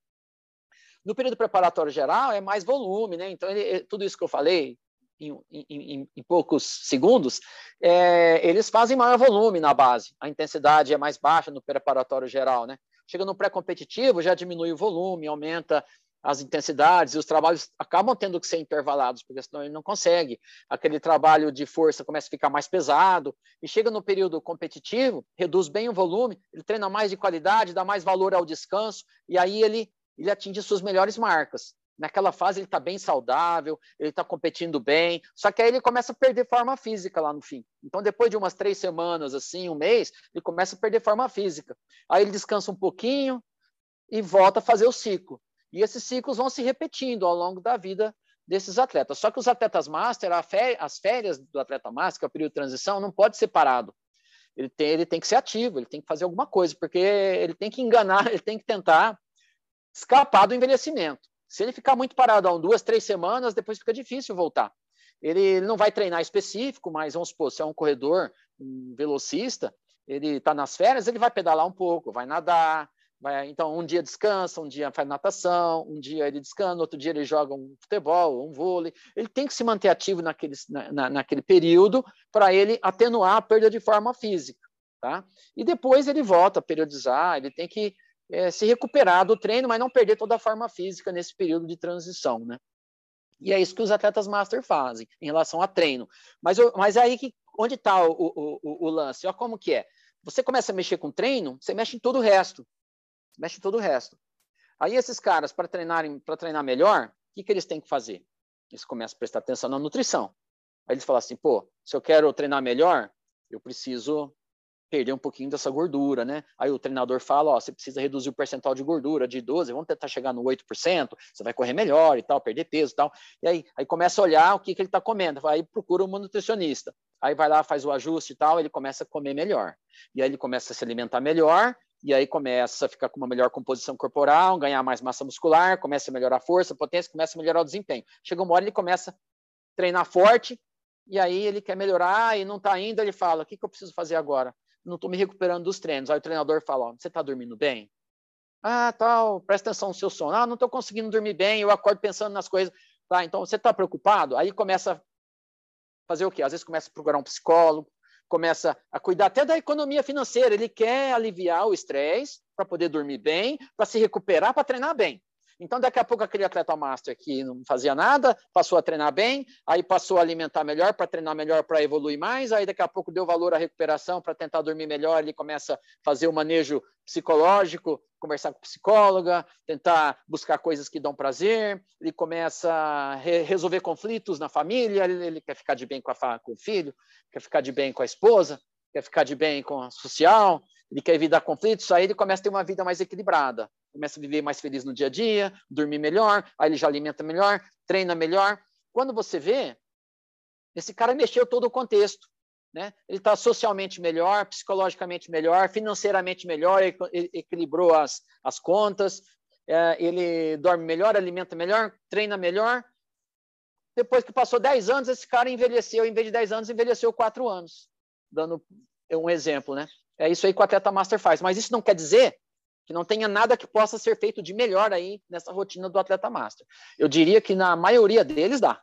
[SPEAKER 4] No período preparatório geral, é mais volume, né? Então, ele, tudo isso que eu falei, em, em, em poucos segundos, é, eles fazem maior volume na base. A intensidade é mais baixa no preparatório geral, né? Chega no pré-competitivo, já diminui o volume, aumenta as intensidades e os trabalhos acabam tendo que ser intervalados, porque senão ele não consegue. Aquele trabalho de força começa a ficar mais pesado e chega no período competitivo, reduz bem o volume, ele treina mais de qualidade, dá mais valor ao descanso e aí ele ele atinge suas melhores marcas. Naquela fase ele está bem saudável, ele está competindo bem, só que aí ele começa a perder forma física lá no fim. Então, depois de umas três semanas, assim, um mês, ele começa a perder forma física. Aí ele descansa um pouquinho e volta a fazer o ciclo. E esses ciclos vão se repetindo ao longo da vida desses atletas. Só que os atletas master, as férias do atleta master, que é o período de transição, não pode ser parado. Ele tem, ele tem que ser ativo, ele tem que fazer alguma coisa, porque ele tem que enganar, ele tem que tentar escapar do envelhecimento. Se ele ficar muito parado há duas, três semanas, depois fica difícil voltar. Ele, não vai treinar específico, mas vamos supor, se é um corredor, um velocista, ele está nas férias, ele vai pedalar um pouco, vai nadar, vai, então um dia descansa, um dia faz natação, um dia ele descansa, outro dia ele joga um futebol, um vôlei. Ele tem que se manter ativo naquele, na, naquele período para ele atenuar a perda de forma física. Tá? E depois ele volta a periodizar, ele tem que é, se recuperar do treino, mas não perder toda a forma física nesse período de transição, né? E é isso que os atletas master fazem em relação a treino. Mas, mas é aí que onde está o, o, o, o, lance? Olha como que é. Você começa a mexer com treino, você mexe em todo o resto. Mexe em todo o resto. Aí esses caras, para treinarem, para treinar melhor, o que, que eles têm que fazer? Eles começam a prestar atenção na nutrição. Aí eles falam assim, pô, se eu quero treinar melhor, eu preciso perder um pouquinho dessa gordura, né? Aí o treinador fala, ó, você precisa reduzir o percentual de gordura de 12, vamos tentar chegar no 8%, você vai correr melhor e tal, perder peso e tal. E aí, aí começa a olhar o que, que ele está comendo, aí procura um nutricionista. Aí vai lá, faz o ajuste e tal, ele começa a comer melhor. E aí ele começa a se alimentar melhor, e aí começa a ficar com uma melhor composição corporal, ganhar mais massa muscular, começa a melhorar a força, a potência, começa a melhorar o desempenho. Chega uma hora ele começa a treinar forte, e aí ele quer melhorar e não está indo, ele fala, o que, que eu preciso fazer agora? Não estou me recuperando dos treinos. Aí o treinador fala: você está dormindo bem? Ah, tal, presta atenção no seu sono. Ah, não estou conseguindo dormir bem, eu acordo pensando nas coisas. Tá, então você está preocupado? Aí começa a fazer o quê? Às vezes começa a procurar um psicólogo, começa a cuidar até da economia financeira. Ele quer aliviar o estresse para poder dormir bem, para se recuperar, para treinar bem. Então, daqui a pouco, aquele atleta master que não fazia nada, passou a treinar bem, aí passou a alimentar melhor para treinar melhor para evoluir mais, aí daqui a pouco deu valor à recuperação para tentar dormir melhor, ele começa a fazer o manejo psicológico, conversar com psicóloga, tentar buscar coisas que dão prazer, ele começa a re resolver conflitos na família, ele, ele quer ficar de bem com, com o filho, quer ficar de bem com a esposa, quer ficar de bem com a social, ele quer evitar conflitos, aí ele começa a ter uma vida mais equilibrada começa a viver mais feliz no dia a dia, dormir melhor, aí ele já alimenta melhor, treina melhor. Quando você vê, esse cara mexeu todo o contexto. Né? Ele está socialmente melhor, psicologicamente melhor, financeiramente melhor, equilibrou as, as contas, é, ele dorme melhor, alimenta melhor, treina melhor. Depois que passou 10 anos, esse cara envelheceu, em vez de 10 anos, envelheceu 4 anos. Dando um exemplo, né? É isso aí que o atleta master faz. Mas isso não quer dizer que não tenha nada que possa ser feito de melhor aí nessa rotina do atleta master. Eu diria que na maioria deles dá,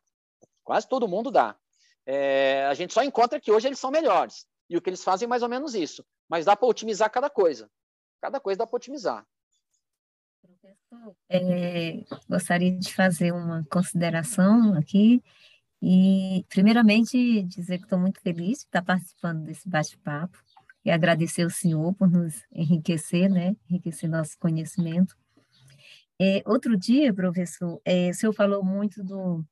[SPEAKER 4] quase todo mundo dá. É, a gente só encontra que hoje eles são melhores e o que eles fazem é mais ou menos isso. Mas dá para otimizar cada coisa. Cada coisa dá para otimizar.
[SPEAKER 3] Professor, é, gostaria de fazer uma consideração aqui e, primeiramente, dizer que estou muito feliz de estar participando desse bate-papo e agradecer o senhor por nos enriquecer, né, enriquecer nosso conhecimento. É, outro dia, professor, é, o senhor falou muito do,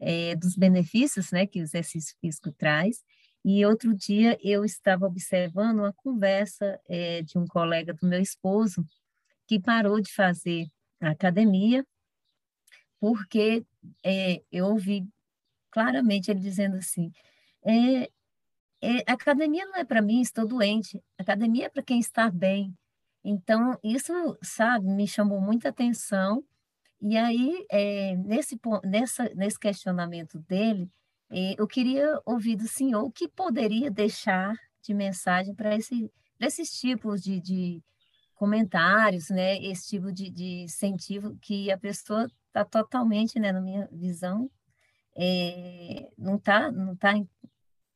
[SPEAKER 3] é, dos benefícios, né, que o exercício físico traz, e outro dia eu estava observando uma conversa é, de um colega do meu esposo que parou de fazer academia porque é, eu ouvi claramente ele dizendo assim, é, é, academia não é para mim, estou doente. Academia é para quem está bem. Então, isso, sabe, me chamou muita atenção. E aí, é, nesse, nessa, nesse questionamento dele, é, eu queria ouvir do senhor o que poderia deixar de mensagem para esse, esses tipos de, de, comentários, né? Esse tipo de, de incentivo que a pessoa está totalmente, né, na minha visão, é, não está não tá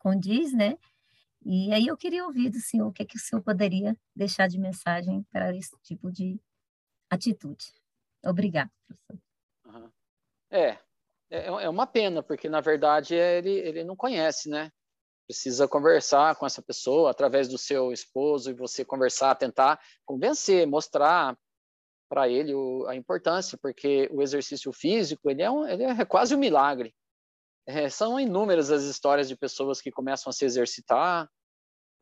[SPEAKER 3] condiz, né? E aí eu queria ouvir do senhor o que, é que o senhor poderia deixar de mensagem para esse tipo de atitude. Obrigada, professor.
[SPEAKER 4] Uhum. É, é, é uma pena, porque na verdade ele, ele não conhece, né? Precisa conversar com essa pessoa através do seu esposo e você conversar, tentar convencer, mostrar para ele o, a importância, porque o exercício físico ele é, um, ele é quase um milagre. É, são inúmeras as histórias de pessoas que começam a se exercitar.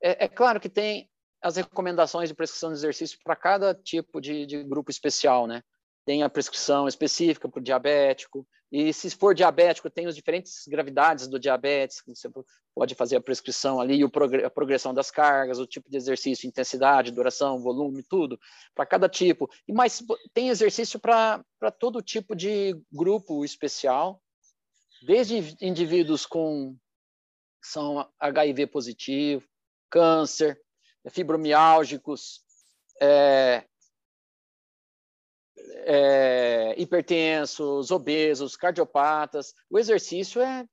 [SPEAKER 4] É, é claro que tem as recomendações de prescrição de exercício para cada tipo de, de, grupo especial, né? Tem a prescrição específica para o diabético, e se for diabético, tem as diferentes gravidades do diabetes, você pode fazer a prescrição ali, a progressão das cargas, o tipo de exercício, intensidade, duração, volume, tudo, para cada tipo. E mais tem exercício para todo tipo de grupo especial, desde indivíduos com são HIV positivo, câncer, fibromiálgicos, é, é, hipertensos, obesos, cardiopatas. O exercício é,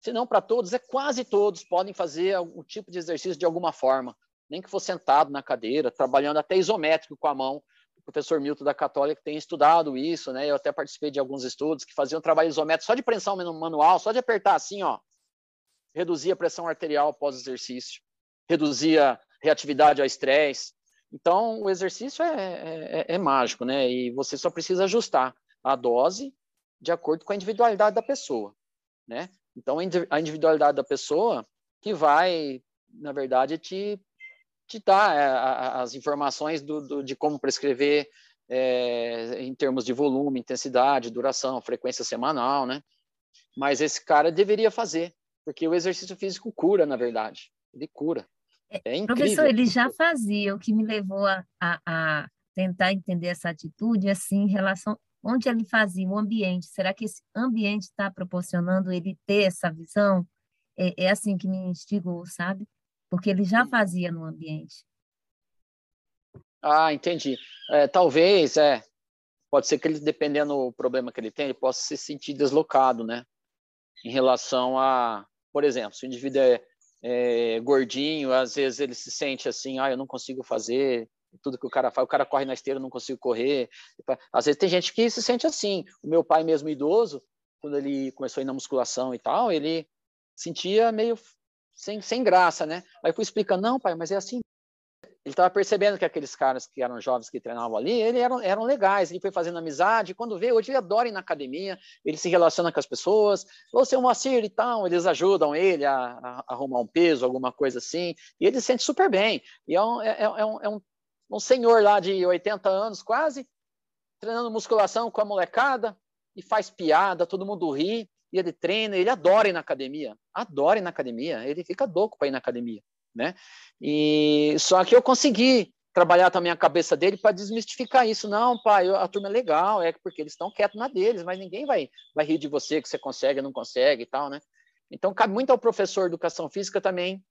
[SPEAKER 4] se não para todos, é quase todos podem fazer algum tipo de exercício de alguma forma, nem que for sentado na cadeira, trabalhando até isométrico com a mão, professor Milton da Católica tem estudado isso, né? Eu até participei de alguns estudos que faziam trabalho isométrico só de pressão manual, só de apertar assim, ó, reduzia a pressão arterial após o exercício, reduzia reatividade ao estresse. Então, o exercício é, é, é, é mágico, né? E você só precisa ajustar a dose de acordo com a individualidade da pessoa, né? Então, a individualidade da pessoa que vai, na verdade, te, te dar é, as informações do, do, de como prescrever é, em termos de volume, intensidade, duração, frequência semanal, né? Mas esse cara deveria fazer, porque o exercício físico cura, na verdade. Ele cura.
[SPEAKER 3] É, é incrível. Professor, ele já fazia, o que me levou a, a, a tentar entender essa atitude, assim, em relação onde ele fazia, o ambiente. Será que esse ambiente está proporcionando ele ter essa visão? É, é, assim que me instigou, sabe? Porque ele já fazia no ambiente.
[SPEAKER 4] Ah, entendi. É, talvez, é. Pode ser que ele, dependendo do problema que ele tem, ele possa se sentir deslocado, né? Em relação a, por exemplo, se o indivíduo é, é, gordinho, às vezes ele se sente assim, ah, eu não consigo fazer tudo que o cara faz, o cara corre na esteira, eu não consigo correr. Às vezes tem gente que se sente assim. O meu pai mesmo idoso, quando ele começou a ir na musculação e tal, ele sentia meio sem, sem graça, né? Aí fui explicando, não, pai, mas é assim ele estava percebendo que aqueles caras que eram jovens que treinavam ali, ele eram, eram legais, ele foi fazendo amizade, quando vê, hoje ele adora ir na academia, ele se relaciona com as pessoas, ou seu Moacir e tal, eles ajudam ele a, a, arrumar um peso, alguma coisa assim, e ele se sente super bem, e é um, é, é, é um, é um, um senhor lá de 80 anos quase, treinando musculação com a molecada, e faz piada, todo mundo ri, e ele treina, ele adora ir na academia, adora ir na academia, ele fica louco para ir na academia né? E só que eu consegui trabalhar também a cabeça dele para desmistificar isso. Não, pai, a turma é legal, é porque eles estão quietos na deles, mas ninguém vai, vai rir de você que você consegue, não consegue e tal, né? Então, cabe muito ao professor de educação física também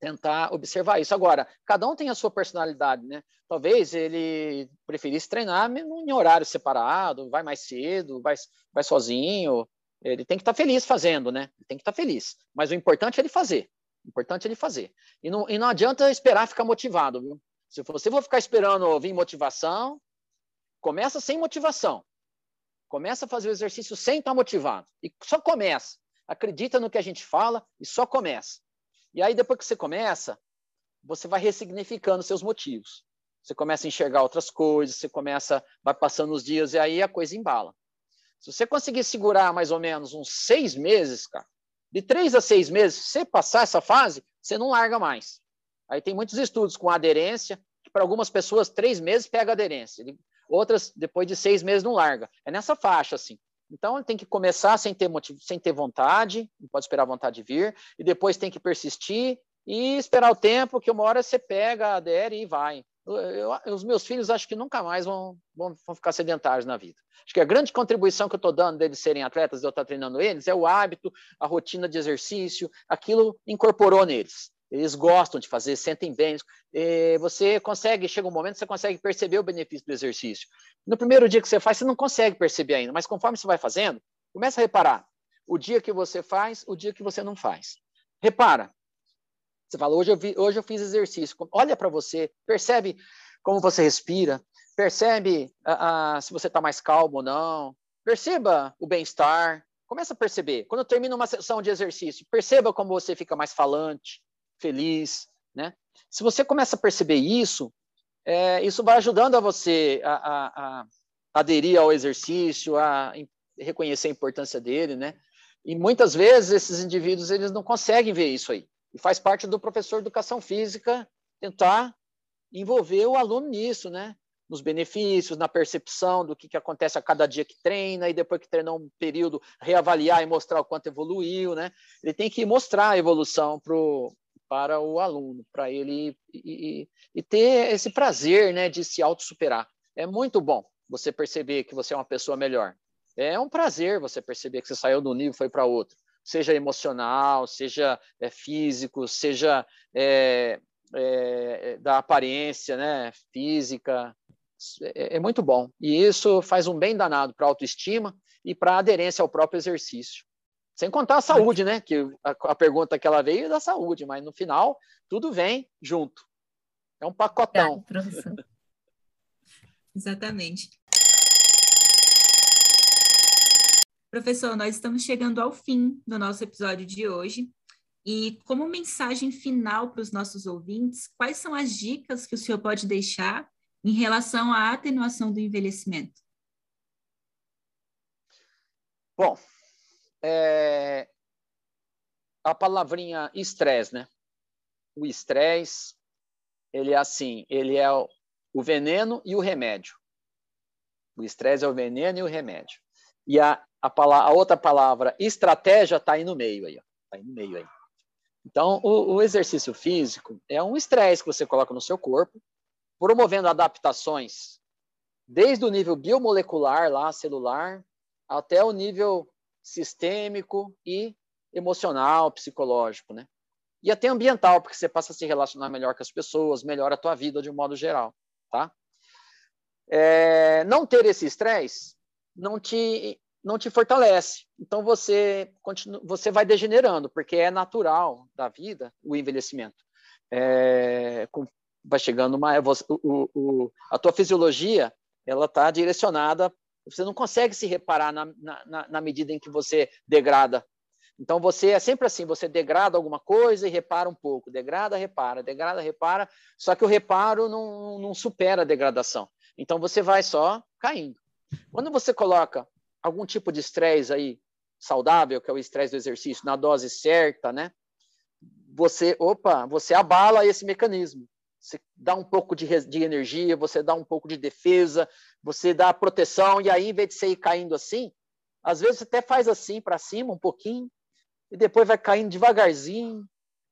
[SPEAKER 4] tentar observar isso. Agora, cada um tem a sua personalidade, né? Talvez ele preferisse treinar em horário separado, vai mais cedo, vai, vai sozinho. Ele tem que estar tá feliz fazendo, né? Ele tem que estar tá feliz. Mas o importante é ele fazer. Importante ele fazer. E não, e não adianta esperar ficar motivado, viu? Se você for ficar esperando vir motivação, começa sem motivação. Começa a fazer o exercício sem estar motivado. E só começa. Acredita no que a gente fala e só começa. E aí, depois que você começa, você vai ressignificando seus motivos. Você começa a enxergar outras coisas, você começa, vai passando os dias e aí a coisa embala. Se você conseguir segurar mais ou menos uns seis meses, cara, de três a seis meses, se você passar essa fase, você não larga mais. Aí tem muitos estudos com aderência, que para algumas pessoas, três meses pega aderência. Outras, depois de seis meses, não larga. É nessa faixa, assim. Então, tem que começar sem ter, motivo, sem ter vontade, não pode esperar a vontade vir, e depois tem que persistir e esperar o tempo, que uma hora você pega, adere e vai eu, os meus filhos acho que nunca mais vão, vão, vão, ficar sedentários na vida. Acho que a grande contribuição que eu estou dando deles serem atletas, de eu estar treinando eles, é o hábito, a rotina de exercício, aquilo incorporou neles. Eles gostam de fazer, sentem bem. você consegue, chega um momento, você consegue perceber o benefício do exercício. No primeiro dia que você faz, você não consegue perceber ainda, mas conforme você vai fazendo, começa a reparar o dia que você faz, o dia que você não faz. Repara, você fala, hoje eu, vi, hoje eu fiz exercício. Olha para você, percebe como você respira, percebe uh, uh, se você está mais calmo ou não, perceba o bem-estar, começa a perceber. Quando termina uma sessão de exercício, perceba como você fica mais falante, feliz, né? Se você começa a perceber isso, é, isso vai ajudando a você a, a, a, aderir ao exercício, a reconhecer a importância dele, né? E muitas vezes esses indivíduos eles não conseguem ver isso aí. E faz parte do professor de educação física tentar envolver o aluno nisso, né? Nos benefícios, na percepção do que, que acontece a cada dia que treina, e depois que treinou um período, reavaliar e mostrar o quanto evoluiu, né? Ele tem que mostrar a evolução pro, para o aluno, para ele e, e, e, ter esse prazer né, de se auto-superar. É muito bom você perceber que você é uma pessoa melhor. É um prazer você perceber que você saiu do nível e foi para outro seja emocional, seja é, físico, seja é, é, da aparência né, física. É, é, muito bom. E isso faz um bem danado para a autoestima e para a aderência ao próprio exercício. Sem contar a saúde, né? Que a, a pergunta que ela veio é da saúde, mas no final tudo vem junto. É um pacotão.
[SPEAKER 1] Exatamente. Professor, nós estamos chegando ao fim do nosso episódio de hoje. E como mensagem final para os nossos ouvintes, quais são as dicas que o senhor pode deixar em relação à atenuação do envelhecimento?
[SPEAKER 4] Bom, é... a palavrinha estresse, né? O estresse, ele é assim, ele é o veneno e o remédio. O estresse é o veneno e o remédio. E a, a, palavra, a outra palavra, estratégia, está aí no meio aí, está aí no meio aí. Então, o, o exercício físico é um estresse que você coloca no seu corpo, promovendo adaptações desde o nível biomolecular, lá, celular, até o nível sistêmico e emocional, psicológico, né? E até ambiental, porque você passa a se relacionar melhor com as pessoas, melhora a tua vida de um modo geral, tá? É, não ter esse estresse não te não te fortalece. Então você continua, você vai degenerando, porque é natural da vida o envelhecimento. É, com, vai chegando uma o, o, a tua fisiologia ela está direcionada. Você não consegue se reparar na, na, na medida em que você degrada. Então você é sempre assim, você degrada alguma coisa e repara um pouco, degrada, repara, degrada, repara, só que o reparo não, não supera a degradação. Então você vai só caindo. Quando você coloca algum tipo de estresse aí saudável, que é o estresse do exercício, na dose certa, né? Você, opa, você abala esse mecanismo. Você dá um pouco de, de energia, você dá um pouco de defesa, você dá proteção, e aí, em vez de você ir caindo assim, às vezes até faz assim para cima um pouquinho, e depois vai caindo devagarzinho,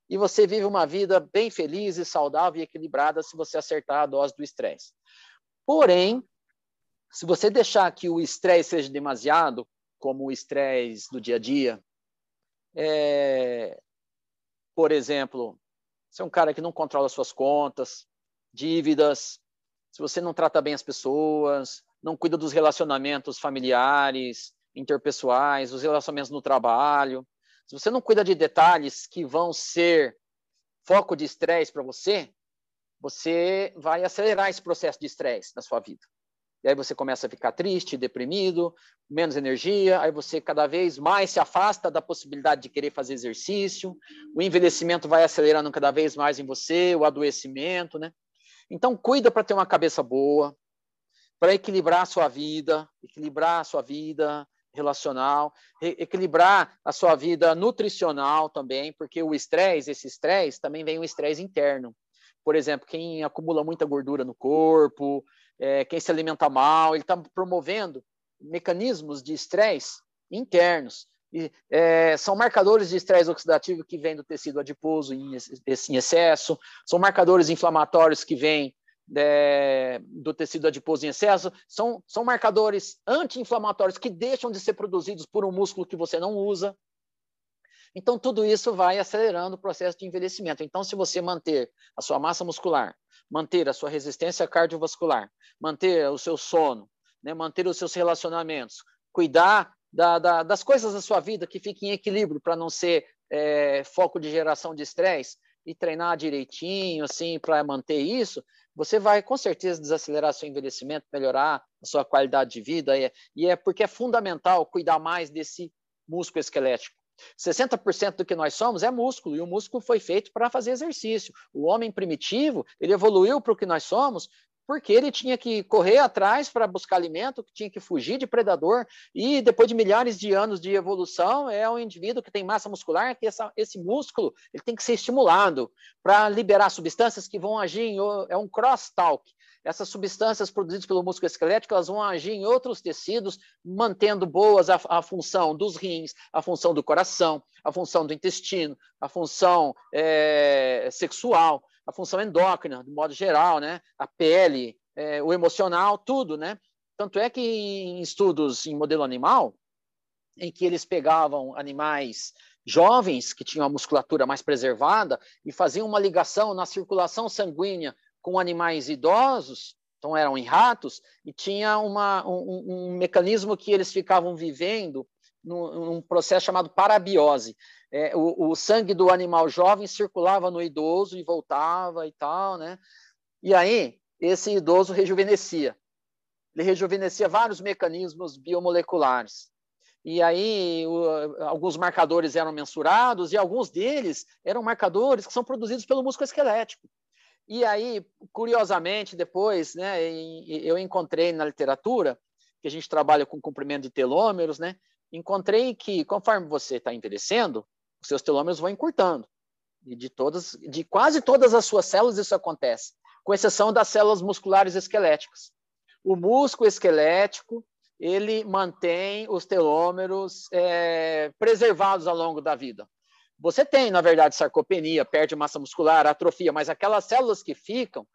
[SPEAKER 4] e você vive uma vida bem feliz e saudável e equilibrada se você acertar a dose do estresse. Porém, se você deixar que o estresse seja demasiado, como o estresse do dia a dia, é, por exemplo, você é um cara que não controla suas contas, dívidas, se você não trata bem as pessoas, não cuida dos relacionamentos familiares, interpessoais, os relacionamentos no trabalho, se você não cuida de detalhes que vão ser foco de estresse para você, você vai acelerar esse processo de estresse na sua vida. E aí você começa a ficar triste, deprimido, menos energia, aí você cada vez mais se afasta da possibilidade de querer fazer exercício, o envelhecimento vai acelerando cada vez mais em você, o adoecimento, né? Então cuida para ter uma cabeça boa, para equilibrar a sua vida, equilibrar a sua vida relacional, equilibrar a sua vida nutricional também, porque o estresse, esse estresse, também vem um estresse interno. Por exemplo, quem acumula muita gordura no corpo, é, quem se alimenta mal, ele está promovendo mecanismos de estresse internos. E, é, são marcadores de estresse oxidativo que vêm do tecido adiposo em, em excesso, são marcadores inflamatórios que vêm é, do tecido adiposo em excesso, são, são marcadores anti-inflamatórios que deixam de ser produzidos por um músculo que você não usa. Então, tudo isso vai acelerando o processo de envelhecimento. Então, se você manter a sua massa muscular, manter a sua resistência cardiovascular, manter o seu sono, né, manter os seus relacionamentos, cuidar da, da, das coisas da sua vida que fiquem em equilíbrio para não ser é, foco de geração de estresse e treinar direitinho, assim, para manter isso, você vai com certeza desacelerar seu envelhecimento, melhorar a sua qualidade de vida, e é, e é porque é fundamental cuidar mais desse músculo esquelético. 60% do que nós somos é músculo, e o músculo foi feito para fazer exercício. O homem primitivo, ele evoluiu para o que nós somos porque ele tinha que correr atrás para buscar alimento, tinha que fugir de predador, e depois de milhares de anos de evolução, é um indivíduo que tem massa muscular, que essa, esse músculo ele tem que ser estimulado para liberar substâncias que vão agir em, é um cross-talk, essas substâncias produzidas pelo músculo esquelético elas vão agir em outros tecidos, mantendo boas a, a função dos rins, a função do coração, a função do intestino, a função é, sexual, a função endócrina, de modo geral, né? a pele, é, o emocional, tudo. Né? Tanto é que em estudos em modelo animal, em que eles pegavam animais jovens que tinham a musculatura mais preservada e faziam uma ligação na circulação sanguínea com animais idosos, então eram em ratos, e tinha uma, um, um mecanismo que eles ficavam vivendo num, num processo chamado parabiose. É, o, o, sangue do animal jovem circulava no idoso e voltava e tal, né? E aí, esse idoso rejuvenescia. ele rejuvenescia vários mecanismos biomoleculares. E aí, o, alguns marcadores eram mensurados, e alguns deles eram marcadores que são produzidos pelo músculo esquelético. E aí, curiosamente, depois, né, eu encontrei na literatura, que a gente trabalha com comprimento de telômeros, né, encontrei que, conforme você está envelhecendo, os seus telômeros vão encurtando. E de todas, de quase todas as suas células isso acontece, com exceção das células musculares esqueléticas. O músculo esquelético ele mantém os telômeros é, preservados ao longo da vida. Você tem, na verdade, sarcopenia, perde massa muscular, atrofia, mas aquelas células que ficam,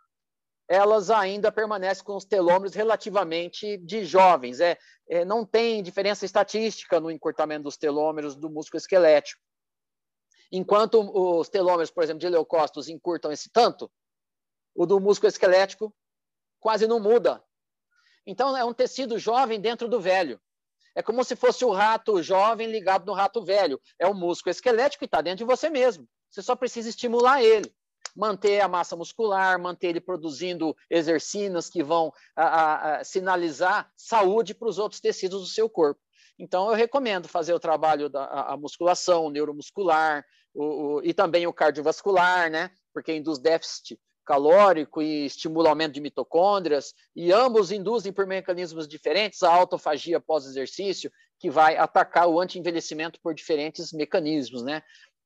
[SPEAKER 4] elas ainda permanecem com os telômeros relativamente de jovens. É, é, não tem diferença estatística no encurtamento dos telômeros do músculo esquelético. Enquanto os telômeros, por exemplo, de leucócitos encurtam esse tanto, o do músculo esquelético quase não muda. Então, é um tecido jovem dentro do velho. É como se fosse o rato jovem ligado no rato velho. É o músculo esquelético que está dentro de você mesmo. Você só precisa estimular ele. Manter a massa muscular, manter ele produzindo exercinas que vão a, a, sinalizar saúde para os outros tecidos do seu corpo. Então, eu recomendo fazer o trabalho da a musculação, neuromuscular, o, o, e também o cardiovascular, né? Porque induz déficit calórico e estimula o aumento de mitocôndrias, e ambos induzem por mecanismos diferentes a autofagia pós-exercício, que vai atacar o anti-envelhecimento por diferentes mecanismos, né?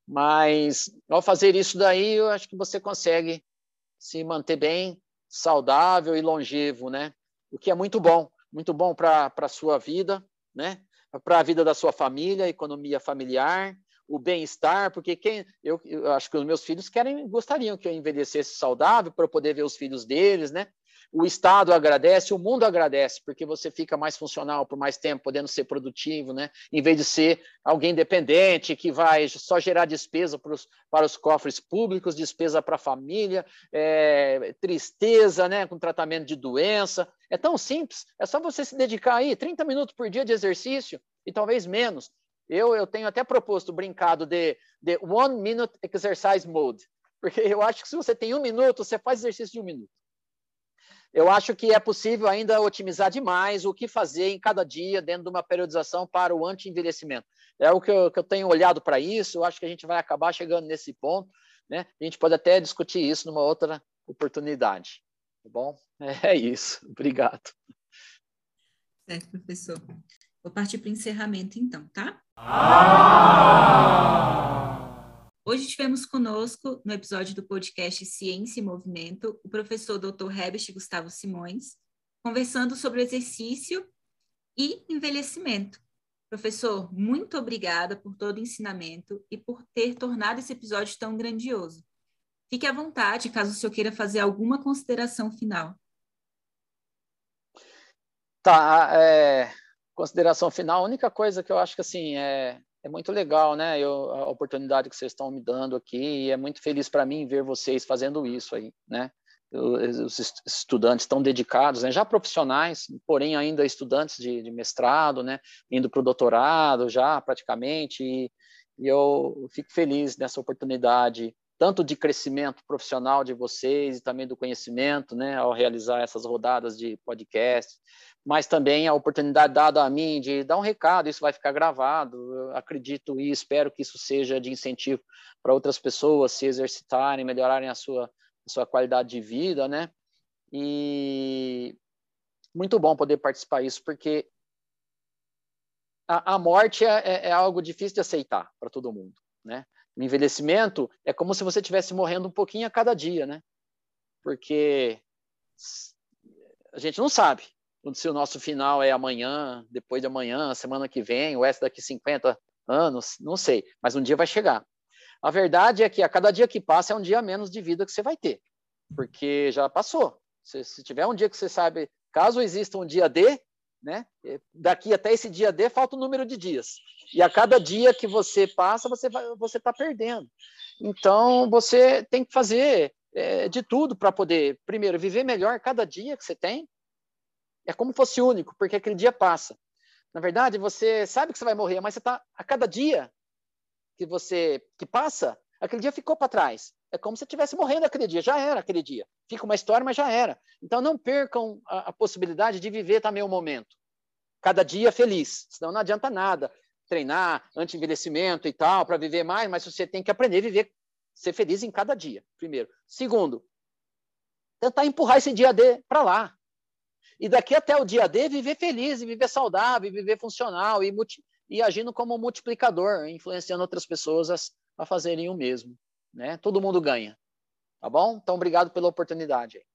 [SPEAKER 4] Mas ao fazer isso daí, eu acho que você consegue se manter bem saudável e longevo, né? O que é muito bom, muito bom para a sua vida, né? Para a vida da sua família, economia familiar, o bem-estar, porque quem eu, eu, acho que os meus filhos querem gostariam que eu envelhecesse saudável para poder ver os filhos deles, né? O Estado agradece, o mundo agradece, porque você fica mais funcional por mais tempo, podendo ser produtivo, né? Em vez de ser alguém dependente que vai só gerar despesa para os, para os cofres públicos, despesa para a família, é, tristeza, né? Com tratamento de doença. É tão simples, é só você se dedicar aí 30 minutos por dia de exercício e talvez menos. Eu, eu tenho até proposto brincado de, de one minute exercise mode, porque eu acho que se você tem um minuto, você faz exercício de um minuto. Eu acho que é possível ainda otimizar demais o que fazer em cada dia dentro de uma periodização para o anti-envelhecimento. É o que eu, que eu tenho olhado para isso, eu acho que a gente vai acabar chegando nesse ponto, né? A gente pode até discutir isso numa outra oportunidade. Tá bom? É isso. Obrigado.
[SPEAKER 1] Certo, professor. Vou partir para o encerramento, então, tá? Hoje tivemos conosco, no episódio do podcast Ciência e Movimento, o professor Dr. Herbert Gustavo Simões, conversando sobre exercício e envelhecimento. Professor, muito obrigada por todo o ensinamento e por ter tornado esse episódio tão grandioso. Fique à vontade, caso o senhor queira fazer alguma consideração final.
[SPEAKER 4] Tá, é, consideração final, a única coisa que eu acho que assim é, é muito legal, né? Eu, a oportunidade que vocês estão me dando aqui é muito feliz para mim ver vocês fazendo isso aí, né? Os estudantes estão dedicados, né? já profissionais, porém ainda estudantes de, de mestrado, né? Indo para o doutorado já praticamente e, e eu fico feliz nessa oportunidade tanto de crescimento profissional de vocês e também do conhecimento, né, ao realizar essas rodadas de podcast mas também a oportunidade dada a mim de dar um recado, isso vai ficar gravado. Eu acredito e espero que isso seja de incentivo para outras pessoas se exercitarem, melhorarem a sua, a sua qualidade de vida, né? E muito bom poder participar disso, porque a, a morte é, é, é algo difícil de aceitar para todo mundo, né? O envelhecimento é como se você estivesse morrendo um pouquinho a cada dia, né? Porque a gente não sabe se o nosso final é amanhã, depois de amanhã, semana que vem, ou é daqui 50 anos, não sei, mas um dia vai chegar. A verdade é que a cada dia que passa é um dia menos de vida que você vai ter, porque já passou. Se, se tiver um dia que você sabe, caso exista um dia D, né, daqui até esse dia D falta um número de dias. E a cada dia que você passa, você você está perdendo. Então, você tem que fazer é, de tudo para poder, primeiro, viver melhor cada dia que você tem, é como fosse único, porque aquele dia passa. Na verdade, você sabe que você vai morrer, mas você está a cada dia que você que passa, Aquele dia ficou para trás. É como se estivesse morrendo aquele dia. Já era aquele dia. Fica uma história, mas já era. Então não percam a, a possibilidade de viver também o momento. Cada dia feliz. Senão não adianta nada treinar anti-envelhecimento e tal para viver mais, mas você tem que aprender a viver, ser feliz em cada dia. Primeiro. Segundo, tentar empurrar esse dia D para lá. E daqui até o dia D, viver feliz, viver saudável, viver funcional e, e agindo como multiplicador, influenciando outras pessoas a, a fazerem o mesmo. Né? Todo mundo ganha. Tá bom? Então, obrigado pela oportunidade.